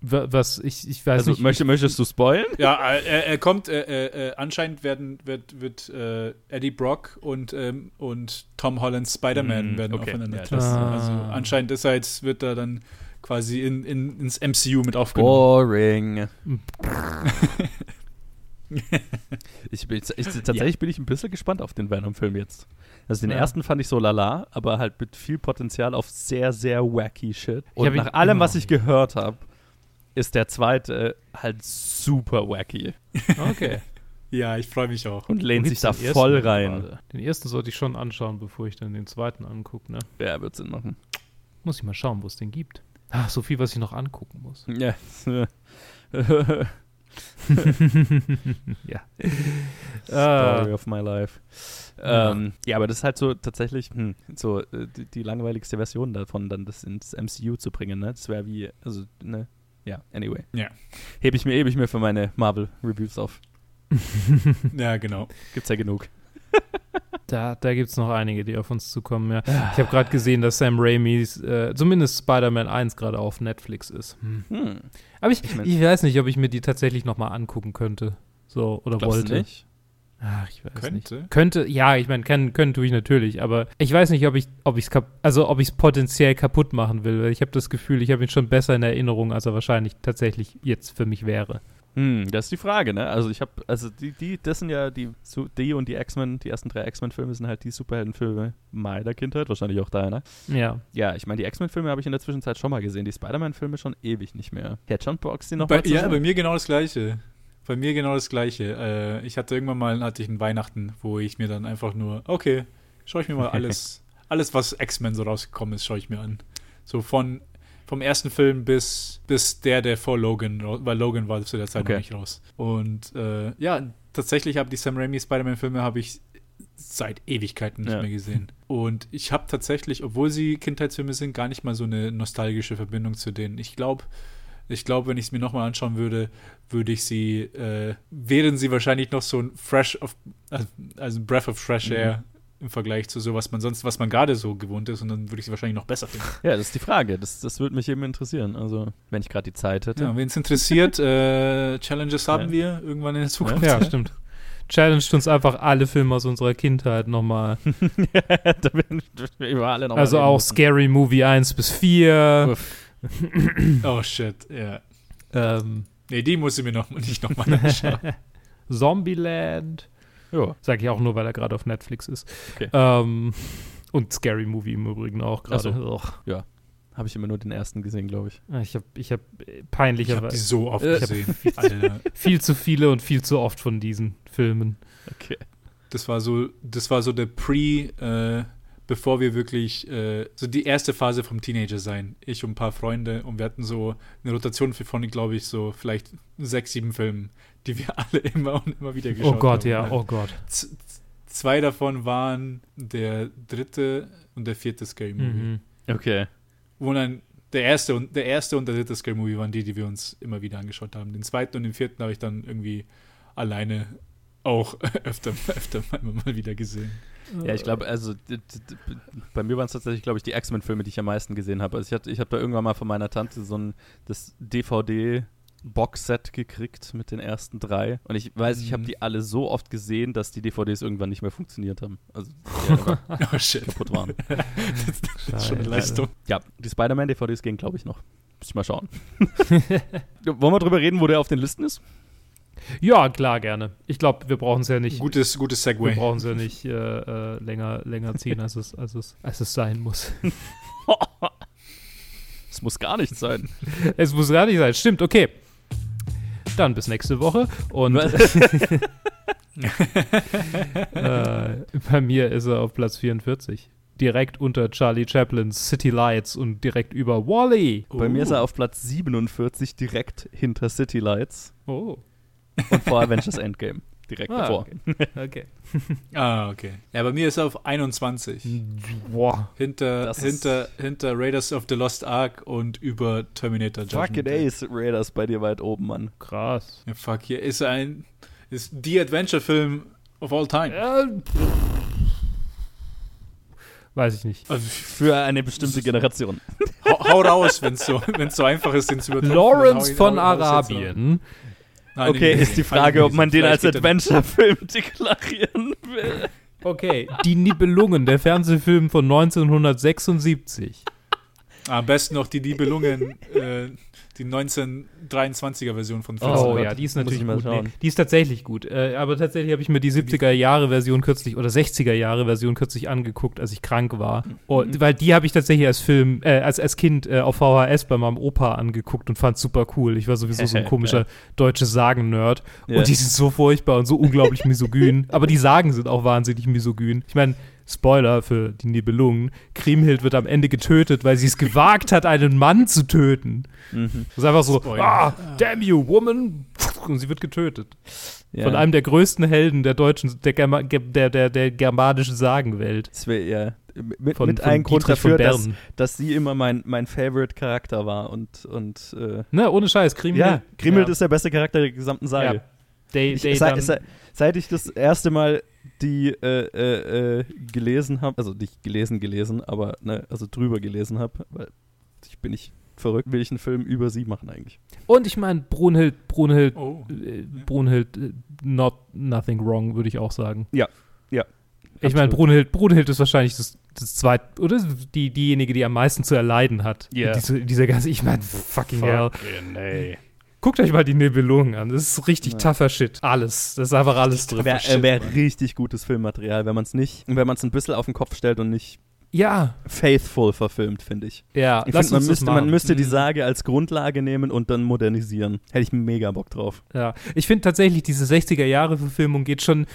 A: wa- was ich, ich weiß
B: also
A: nicht.
B: möchte, möchtest du spoilen?
C: Ja, äh, er, er kommt, äh, äh, äh, anscheinend werden, wird, wird äh, Eddie Brock und, ähm, und Tom Hollands Spider-Man
B: Mm,
C: werden
B: okay.
C: aufeinander
B: Ja,
C: treffen.
A: das-
C: Also
A: Ah.
C: anscheinend ist er jetzt, wird er dann quasi in, in, ins MCU mit aufgenommen.
B: Boring. ich bin, ich, tatsächlich bin ich ein bisschen gespannt auf den Venom-Film jetzt. Also den
A: Ja.
B: ersten fand ich so lala, aber halt mit viel Potenzial auf sehr, sehr wacky Shit.
A: Ich
B: Und nach allem, was ich gehört habe, ist der zweite halt super wacky
A: Okay.
C: Ja, ich freue mich auch.
B: und lehnt
A: Wo
B: sich da voll rein.
A: gerade? Den ersten sollte ich schon anschauen, bevor ich dann den zweiten angucke. Ne?
B: Ja, wird Sinn machen.
A: Muss ich mal schauen, wo es den gibt. Ach, so viel, was ich noch angucken muss.
B: Ja.
A: ja.
B: Story
A: Äh,
B: of my life.
A: Ja.
B: Ähm, ja, aber das ist halt so tatsächlich hm, so äh, die, die langweiligste Version davon, dann das ins MCU zu bringen. Ne? Das wäre wie, also, ne? Ja, anyway.
C: Ja.
B: Hebe ich mir, hebe ich mir für meine Marvel-Reviews auf.
C: Ja, genau.
B: Gibt's ja genug.
A: Da da gibt es noch einige, die auf uns zukommen. Ja. Ich habe gerade gesehen, dass Sam Raimis, äh, zumindest Spider-Man 1 gerade auf Netflix ist. Hm.
B: Hm.
A: Aber ich,
B: Ich mein-
A: ich weiß nicht, ob ich mir die tatsächlich noch mal angucken könnte. So, oder wollte.
B: nicht?
A: Ach, ich weiß nicht.
C: Könnte.
A: Könnte, ja, ich meine, können, können tue ich natürlich, aber ich weiß nicht, ob ich, ob ich es also ob ich es potenziell kaputt machen will. weil Ich habe das Gefühl, ich habe ihn schon besser in Erinnerung, als er wahrscheinlich tatsächlich jetzt für mich wäre.
B: Hm, das ist die Frage, ne? Also ich habe, also die, die, das sind ja die, die und die X-Men, die ersten drei X-Men-Filme sind halt die Superheldenfilme meiner Kindheit, wahrscheinlich auch deiner.
A: Ja.
B: Ja, ich meine, die X-Men-Filme habe ich in der Zwischenzeit schon mal gesehen, die Spider-Man-Filme schon ewig nicht mehr. Hätte schon Box, die noch
C: Bei,
B: mal zu
C: ja, bei mir genau das Gleiche. Bei mir genau das Gleiche. Äh, ich hatte irgendwann mal hatte ich einen Weihnachten, wo ich mir dann einfach nur, okay, schaue ich mir mal alles, alles, was X-Men so rausgekommen ist, schaue ich mir an. So von vom ersten Film bis, bis der, der vor Logan, weil Logan war zu der Zeit
B: Okay.
C: noch nicht raus. Und äh, ja, tatsächlich habe die Sam Raimi Spider-Man-Filme habe ich seit Ewigkeiten nicht
B: Ja.
C: mehr gesehen. Und ich habe tatsächlich, obwohl sie Kindheitsfilme sind, gar nicht mal so eine nostalgische Verbindung zu denen. Ich glaube, ich glaube, wenn ich es mir nochmal anschauen würde, würde ich sie, äh, wären sie wahrscheinlich noch so ein Fresh of, also- also ein Breath of Fresh
B: Mhm.
C: Air im Vergleich zu so, was man sonst, was man gerade so gewohnt ist, und dann würde ich sie wahrscheinlich noch besser finden.
B: Ja, das ist die Frage. Das, das würde mich eben interessieren. Also, wenn ich gerade die Zeit hätte.
C: Ja, wen es interessiert, äh, Challenges haben
B: Ja.
C: wir irgendwann in der Zukunft.
A: Ja, stimmt. Challenged uns einfach alle Filme aus unserer Kindheit nochmal.
B: da werden wir über alle noch mal
A: Also auch
B: müssen.
A: Scary Movie 1 bis 4.
B: Uff.
C: Oh shit, ja.
A: ähm,
C: Nee, die muss ich mir noch nicht nochmal anschauen.
A: Zombieland.
B: Ja.
A: Sag ich auch nur, weil er gerade auf Netflix ist.
B: Okay.
A: Ähm, und Scary Movie im Übrigen auch gerade.
B: Ach Habe ich immer nur den ersten gesehen, glaube ich.
A: Ich habe ich hab äh,
C: Ich habe die
A: peinlicherweise
C: so oft
A: Äh,
C: gesehen.
A: Viel zu viele und viel zu oft von diesen Filmen.
B: Okay.
C: Das war so, das war so der Pre, äh, bevor wir wirklich, äh, so die erste Phase vom Teenager sein. Ich und ein paar Freunde und wir hatten so eine Rotation von, glaube ich, so vielleicht sechs, sieben Filmen, die wir alle immer und immer wieder geschaut
A: Oh
C: haben.
A: Gott, ja, oh Gott.
C: Z zwei davon waren der dritte und der vierte Scary Movie.
A: Mhm.
B: Okay.
C: Wo dann der erste und der erste und der dritte Scary Movie waren die, die wir uns immer wieder angeschaut haben. Den zweiten und den vierten habe ich dann irgendwie alleine auch öfter, öfter mal, wieder gesehen.
B: Ja, ich glaube, also bei mir waren es tatsächlich, glaube ich, die X-Men-Filme, die ich am meisten gesehen habe. Also ich, hatte- ich habe da irgendwann mal von meiner Tante so ein das DVD-Box-Set gekriegt mit den ersten drei. Und ich weiß, ich habe
C: Mhm.
B: die alle so oft gesehen, dass die DVDs irgendwann nicht mehr funktioniert haben. Also die einfach
C: Oh shit.
B: kaputt waren.
C: das, das ist schon eine. Leistung.
B: Ja, die Spider-Man-DVDs gehen, glaube ich, noch. Muss ich mal schauen. Wollen wir drüber reden, wo der auf den Listen ist?
A: Ja, klar, gerne. Ich glaube, wir brauchen es ja nicht.
C: Gutes, gutes
A: wir
C: Segway.
A: brauchen es ja nicht äh, äh, länger, länger ziehen, als es, als, es, als es sein muss.
B: Es muss gar nicht sein.
A: Es muss gar nicht sein. Stimmt, okay. Dann bis nächste Woche. Und äh, bei mir ist er auf Platz 44. Direkt unter Charlie Chaplins City Lights und direkt über Wally.
B: Bei mir ist er auf Platz 47, direkt hinter City Lights
A: Oh.
B: und vor Avengers Endgame. Direkt
A: Ah,
B: davor.
A: okay. okay.
C: Ah, okay. Ja, bei mir ist er auf 21.
A: Boah.
C: Hinter,
B: Das
C: hinter, hinter Raiders of the Lost Ark und über Terminator
B: Fucking
C: Day.
B: Ace Raiders bei dir weit oben, Mann.
A: Krass.
C: Ja, fuck, hier ist ein ist die Adventure-Film of all time.
A: Äh, weiß ich nicht.
C: Also,
B: Für eine bestimmte Generation.
C: hau, hau raus, wenn es so, wenn's so einfach ist, den zu übertrumpfen.
A: Lawrence von Arabien.
C: Nein,
B: Okay,
C: nee,
B: ist die
C: nee,
B: Frage, ob man den als Adventure-Film deklarieren will.
A: Okay. Die Nibelungen, der Fernsehfilm von 1976.
C: Am besten noch die Nibelungen, äh, die 1923er Version von
A: Oh
B: Gott,
A: ja, die ist natürlich gut. Nee, die ist tatsächlich gut. Äh, aber tatsächlich habe ich mir die 70er Jahre Version kürzlich oder 60er Jahre Version kürzlich angeguckt, als ich krank war. Und, weil die habe ich tatsächlich als Film, äh, als, als Kind äh, auf VHS bei meinem Opa angeguckt und fand super cool. Ich war sowieso so ein komischer deutsches Sagen-Nerd.
B: Ja.
A: Und die sind so furchtbar und so unglaublich misogyn. Aber die Sagen sind auch wahnsinnig misogyn. Ich meine, Spoiler für die Nibelungen. Kriemhild wird am Ende getötet, weil sie es gewagt hat, einen Mann zu töten.
B: Mhm.
A: Das ist einfach so,
C: Spoiler.
A: ah, damn you, woman. Und sie wird getötet.
B: Ja.
A: Von einem der größten Helden der deutschen, der, Germa, der, der, der germanischen Sagenwelt.
B: Das wäre ja mit,
A: Von,
B: mit
A: von
B: ein Grund dafür,
A: von
B: dass,
A: Bern.
B: dass sie immer mein, mein Favorite-Charakter war und, und äh,
A: Ne, ohne Scheiß, Kriemhild.
B: ja, Grimhild
A: ja.
B: ist der beste Charakter der gesamten Sage.
A: Ja. They,
B: Ich,
A: they
B: seit,
A: dann,
B: seit, seit ich das erste Mal die äh, äh, äh, gelesen habe, also nicht gelesen, gelesen, aber ne, also drüber gelesen habe, weil ich bin nicht verrückt, will ich einen Film über sie machen eigentlich.
A: und ich meine, Brunhild, Brunhild,
C: Oh.
A: äh, Brunhild, äh, not nothing wrong, würde ich auch sagen.
B: Ja, ja,
A: Ich meine. Brunhild, Brunhild ist wahrscheinlich das, das zweit, oder die, diejenige, die am meisten zu erleiden hat.
B: Ja.
A: Diese, dieser ganze, ich meine, fucking hell.
B: nee.
A: Guckt euch mal die Nibelungen an. Das ist richtig
B: Ja.
A: tougher Shit. Alles. Das ist einfach alles drin.
B: Wäre äh, wär richtig gutes Filmmaterial, wenn man es nicht, wenn man es ein bisschen auf den Kopf stellt und nicht
A: Ja,
B: faithful verfilmt, finde ich.
A: ja.
B: Ich finde, man müsste, man müsste die
C: Mhm.
B: Sage als Grundlage nehmen und dann modernisieren. Hätte ich mega Bock drauf.
A: Ja, ich finde tatsächlich, diese 60er-Jahre-Verfilmung geht schon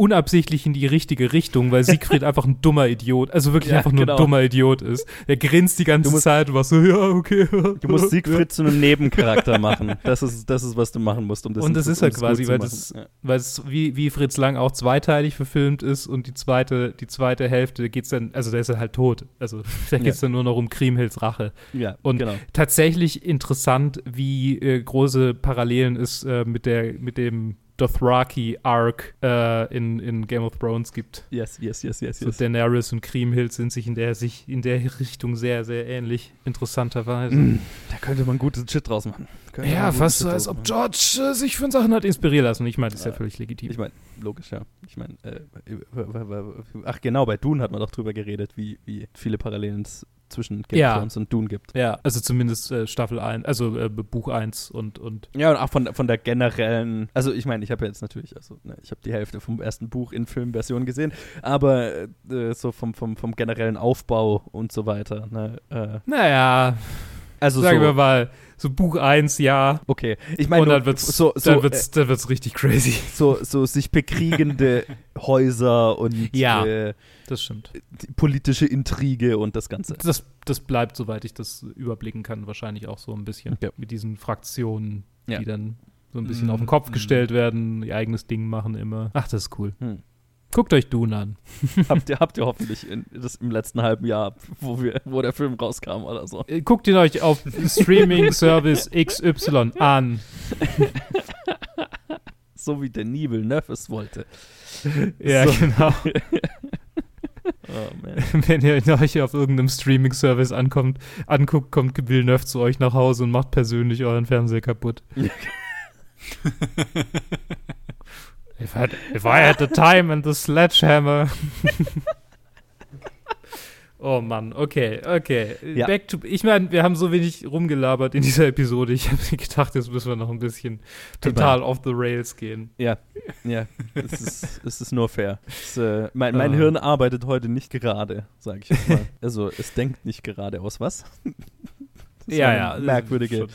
A: unabsichtlich in die richtige Richtung, weil Siegfried einfach ein dummer Idiot, also wirklich
B: Ja,
A: einfach nur
B: genau.
A: ein dummer Idiot ist. Der grinst die ganze
B: musst-
A: Zeit und war so, ja, okay.
B: Du musst Siegfried zu einem Nebencharakter machen. Das ist, das ist, was du machen musst, um das
A: Und das ist
B: gut
A: quasi, weil das-
B: Ja.
A: Weil es wie, wie Fritz Lang auch zweiteilig verfilmt ist und die zweite, die zweite Hälfte geht's dann, also der ist halt tot. Also da geht's dann nur noch um Kriemhilds Rache.
B: Ja,
A: Und
B: genau.
A: tatsächlich interessant, wie äh, große Parallelen es äh, mit der mit dem Dothraki-Arc äh, in, in Game of Thrones gibt.
B: Yes, yes, yes, yes,
A: So
B: yes.
A: Daenerys und Kriemhild sind sich in der sich in der Richtung sehr, sehr ähnlich, interessanterweise.
B: Mm, Da könnte man guten Shit draus machen. Könnte
A: Ja, fast so, als ob. George äh, sich von Sachen hat inspirieren lassen. Ich meine, das ist ja
B: Ja.
A: völlig legitim.
B: Ich meine, logisch, ja. Ich meine, äh, ach genau, bei Dune hat man doch drüber geredet, wie, wie viele Parallelen es zwischen Game
A: Ja.
B: of Thrones und Dune gibt.
A: ja, also zumindest äh, Staffel 1, also äh, Buch 1 und, und
B: Ja, und auch von, von der generellen, also ich meine, ich habe ja jetzt natürlich, also ne, ich habe die Hälfte vom ersten Buch in Filmversion gesehen, aber äh, so vom, vom, vom generellen Aufbau und so weiter. Ne, äh,
A: naja,
B: also
A: sagen
B: so,
A: wir mal, so Buch 1, ja.
B: okay. Ich meine,
A: und dann
B: nur
A: wird's,
B: so, so,
A: dann
B: äh,
A: wird's, dann wird's richtig crazy.
B: so, so sich bekriegende Häuser und
A: Ja.
B: äh,
A: Das stimmt.
B: die politische Intrige und das Ganze.
A: Das, das bleibt, soweit ich das überblicken kann, wahrscheinlich auch so ein bisschen
B: Ja.
A: mit diesen Fraktionen,
B: Ja.
A: die dann so ein bisschen
C: Mhm.
A: auf den Kopf
C: Mhm.
A: gestellt werden, ihr eigenes Ding machen immer. Ach, das ist cool.
B: Hm.
A: Guckt euch Dune an.
B: habt, ihr, habt ihr hoffentlich in, das im letzten halben Jahr, wo, wir, wo der Film rauskam oder so.
A: Äh, Guckt ihn euch auf Streaming Service XY an.
B: So wie der Nibel Neuf es wollte.
A: Ja,
B: So.
A: genau.
B: Oh.
A: Wenn ihr euch auf irgendeinem Streaming Service ankommt, anguckt, kommt Villeneuve zu euch nach Hause und macht persönlich euren Fernseher kaputt. If I, had, if I had the time and the sledgehammer. oh Mann, okay, okay.
B: Ja.
A: Back to, ich meine, wir haben so wenig rumgelabert in dieser Episode. Ich habe mir gedacht, jetzt müssen wir noch ein bisschen total off the rails gehen.
B: Ja, ja, es ist, es ist nur fair. Es, äh, mein mein
A: Ah.
B: Hirn arbeitet heute nicht gerade, sage ich jetzt mal. Also es denkt nicht gerade aus, was?
A: Ja, ja.
B: Merkwürdige.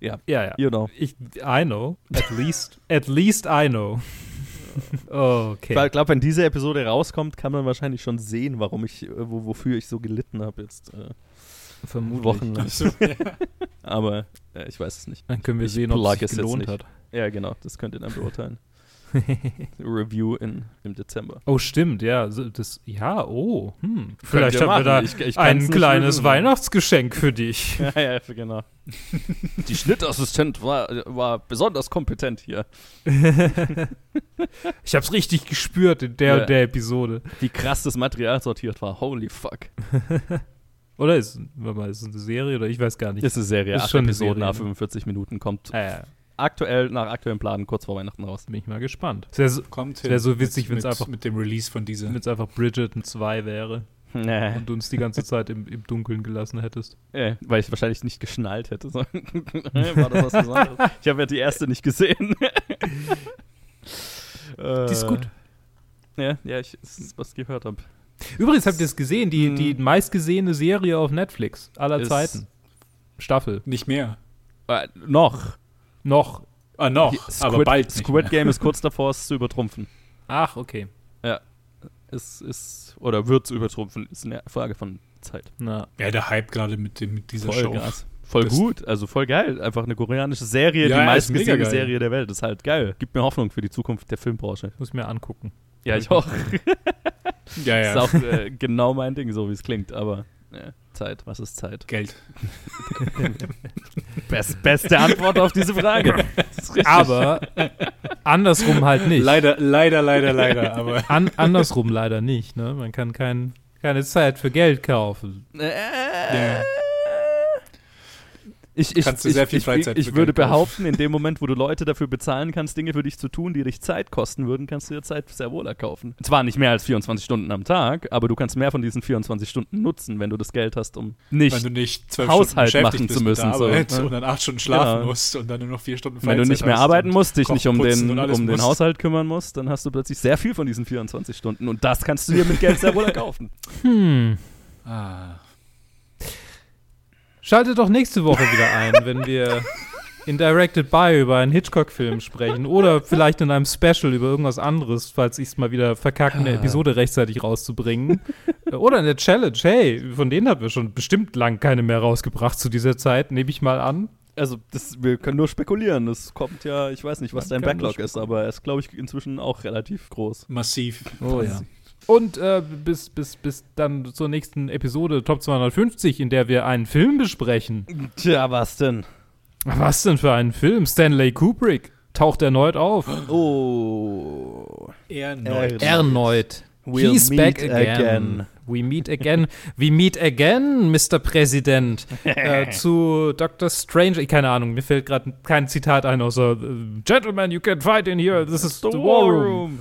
B: Ja,
A: Ja, ja.
B: you know.
A: Ich, I know. At least, at least I know. Okay.
B: Ich glaube, wenn diese Episode rauskommt, kann man wahrscheinlich schon sehen, warum ich, äh, wo, wofür ich so gelitten habe jetzt äh,
A: Vermutlich.
B: wochenlang. Aber äh, ich weiß es nicht.
A: Dann können wir
B: Ich
A: sehen, ob es sich gelohnt hat.
B: Ja, genau, das könnt ihr dann beurteilen. Review in, im Dezember.
A: Oh, stimmt, ja. Das, ja, oh. Hm. Vielleicht haben wir da
B: Ich- ich
A: ein kleines
B: lösen.
A: Weihnachtsgeschenk für dich.
B: Ja, ja, genau. Die Schnittassistent war, war besonders kompetent hier.
A: Ich hab's richtig gespürt in der
B: Ja.
A: der Episode.
B: Wie krass das Material sortiert war. Holy fuck.
A: Oder ist, warte mal, ist es eine Serie oder ich weiß gar nicht.
B: Ist eine Serie.
A: Ist
B: Acht
A: schon eine
B: Episoden nach
A: ne?
B: 45 Minuten kommt
A: Ah, ja.
B: Aktuell, nach aktuellem Plan, kurz vor Weihnachten raus.
A: Bin ich mal gespannt. Es wäre so,
C: Kommt
A: wär so witzig,
C: mit-
A: wenn's
C: mit-
A: einfach-
C: mit dem Release von dieser.
A: wenn es einfach Bridgerton 2 wäre
B: Nee.
A: und du uns die ganze Zeit im, im Dunkeln gelassen hättest.
B: Äh, weil ich wahrscheinlich nicht geschnallt hätte. So. War das was Besonderes? Ich habe ja die erste nicht gesehen.
A: Die ist gut.
B: Ja, ja, ich, das ist, was ich gehört habe.
A: Übrigens habt ihr es gesehen, die,
B: Hm.
A: die meistgesehene Serie auf Netflix aller Zeiten. Staffel.
C: Nicht mehr.
B: Äh, noch.
A: Noch.
C: Ah, noch.
B: Die-
C: aber bald
B: Squid. Game ist kurz davor, es zu übertrumpfen.
A: Ach, okay.
B: Es ist, oder wird zu übertrumpfen, ist eine Frage von Zeit.
A: Na,
C: Ja, der Hype gerade mit, dem, mit dieser
B: Voll
C: Show.
B: krass. Voll
C: Das-
B: gut, also voll geil. Einfach eine koreanische Serie,
C: Ja,
B: die meistgesehene. Serie der Welt. ist halt geil. Gibt mir Hoffnung für die Zukunft der Filmbranche.
A: muss ich mir angucken.
B: Ja, ich auch.
C: Ja, ja.
B: Ist auch äh, genau mein Ding, so wie es klingt, aber ja, Zeit, was ist Zeit?
C: Geld.
B: Best, beste Antwort auf diese Frage.
A: Aber andersrum halt nicht.
C: Leider, leider, leider, leider. Aber
A: An, andersrum leider nicht. Ne? Man kann kein, keine Zeit für Geld kaufen.
B: Äh, Ich, ich,
C: Kannst du
B: ich,
C: sehr viel
B: ich,
C: Freizeit
B: Ich, ich würde behaupten, in dem Moment, wo du Leute dafür bezahlen kannst, Dinge für dich zu tun, die dich Zeit kosten würden, kannst du dir Zeit sehr wohl erkaufen. Zwar nicht mehr als 24 Stunden am Tag, aber du kannst mehr von diesen 24 Stunden nutzen, wenn du das Geld hast, um nicht
C: wenn du nicht
B: Haushalt machen
C: bist
B: zu müssen, so, ne?
C: und dann acht Stunden schlafen
B: Genau.
C: musst und dann nur noch vier Stunden
B: Wenn du
C: Freizeit
B: nicht mehr arbeiten musst, dich nicht um den, um den. Haushalt kümmern musst, dann hast du plötzlich sehr viel von diesen 24 Stunden und das kannst du dir mit Geld sehr wohl erkaufen.
A: Hm.
C: Ah.
A: Schaltet doch nächste Woche wieder ein, wenn wir in Directed By über einen Hitchcock-Film sprechen oder vielleicht in einem Special über irgendwas anderes, falls ich es mal wieder verkacke, eine Episode rechtzeitig rauszubringen. oder in der Challenge. Hey, von denen haben wir schon bestimmt lang keine mehr rausgebracht zu dieser Zeit, nehme ich mal an.
B: Also, das, wir können nur spekulieren. Das kommt ja, ich weiß nicht, was
A: Man
B: dein Backlog ist, aber er ist, glaube ich, inzwischen auch relativ groß.
C: Massiv.
A: Oh ja. Und äh, bis, bis, bis dann zur nächsten Episode Top 250, in der wir einen Film besprechen.
B: Tja, was denn?
A: Was denn für einen Film? Stanley Kubrick taucht erneut auf.
B: Oh.
C: Erneut.
A: Erneut.
B: We'll
A: He's
B: meet
A: back again.
B: again.
A: We meet again. We meet again, Mr. Präsident. äh, zu Dr. Strange. Keine Ahnung, mir fällt gerade kein Zitat ein, außer äh, Gentlemen, you can fight in here. This is the, war room.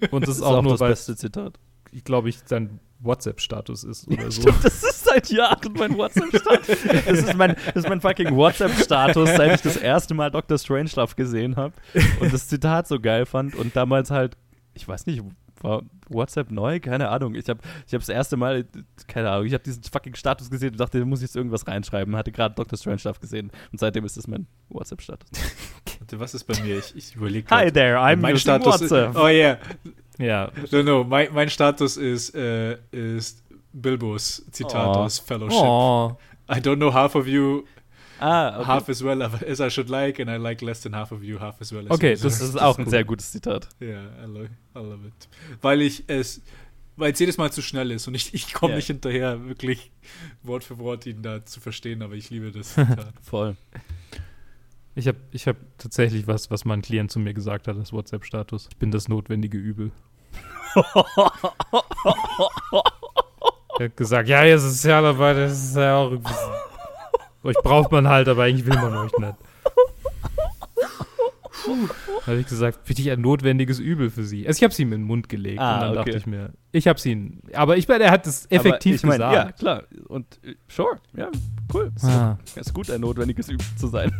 A: Und das ist
B: Das ist
A: auch,
B: auch
A: nur,
B: das
A: weil,
B: beste Zitat.
A: ich glaube, ich sein WhatsApp-Status ist oder so.
B: Stimmt, das ist seit Jahren mein WhatsApp-Status. Das ist mein, das ist mein fucking WhatsApp-Status, seit ich das erste Mal Dr. Strangelove gesehen habe und das Zitat so geil fand und damals halt, ich weiß nicht, war WhatsApp neu? Keine Ahnung. Ich habe ich hab das erste Mal, keine Ahnung, ich habe diesen fucking Status gesehen und dachte, da muss ich jetzt irgendwas reinschreiben. Hatte gerade Dr. Strangelove gesehen und seitdem ist das mein WhatsApp-Status.
C: Was ist bei mir? Ich, ich überlege.
B: Hi there, I'm
C: mein Status. Ist, oh yeah.
A: ja.
C: No, no. Mein, mein Status ist, äh, ist Bilbos Zitat
B: Oh.
C: aus Fellowship.
A: Oh.
C: I don't know half of you
B: ah, okay.
C: half as well as I should like, and I like less than half of you half as well as
A: Okay, das
B: das ist auch ein
A: cool.
B: sehr gutes Zitat.
C: Ja, I love, I love it. Weil ich es, weil es jedes Mal zu schnell ist und ich, ich komme
B: Ja.
C: nicht hinterher, wirklich Wort für Wort ihn da zu verstehen, aber ich liebe das Zitat.
B: Voll.
A: Ich habe ich hab tatsächlich was, was mein Klient zu mir gesagt hat, das WhatsApp-Status. Ich bin das notwendige Übel. er hat gesagt, ja, ihr Sozialarbeit, das ist ja auch. Euch braucht man halt, aber eigentlich will man euch nicht. Da habe ich gesagt, bin ich ein notwendiges Übel für sie. Also ich habe sie ihm in den Mund gelegt
B: Ah,
A: und dann
B: okay.
A: dachte ich mir, ich habe sie ihn. Aber ich meine, er hat es effektiv
B: ich mein,
A: gesagt.
B: Ja, klar. Und äh, sure, ja, cool.
A: Ah.
B: ist gut, ein notwendiges Üben zu sein.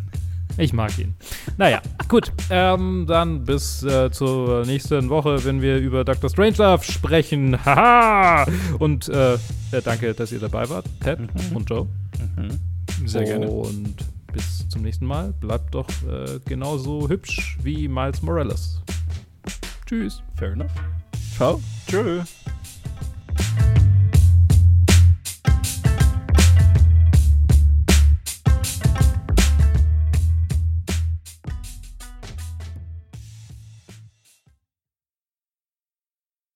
A: Ich mag ihn. Naja, gut. Ähm, dann bis äh, zur nächsten Woche, wenn wir über Dr. Strangelove sprechen. Haha! Und äh, äh, danke, dass ihr dabei wart, Ted und Joe.
C: Sehr gerne.
A: Und bis zum nächsten Mal. Bleibt doch äh, genauso hübsch wie Miles Morales. Tschüss.
B: Fair enough. Ciao.
C: Tschö.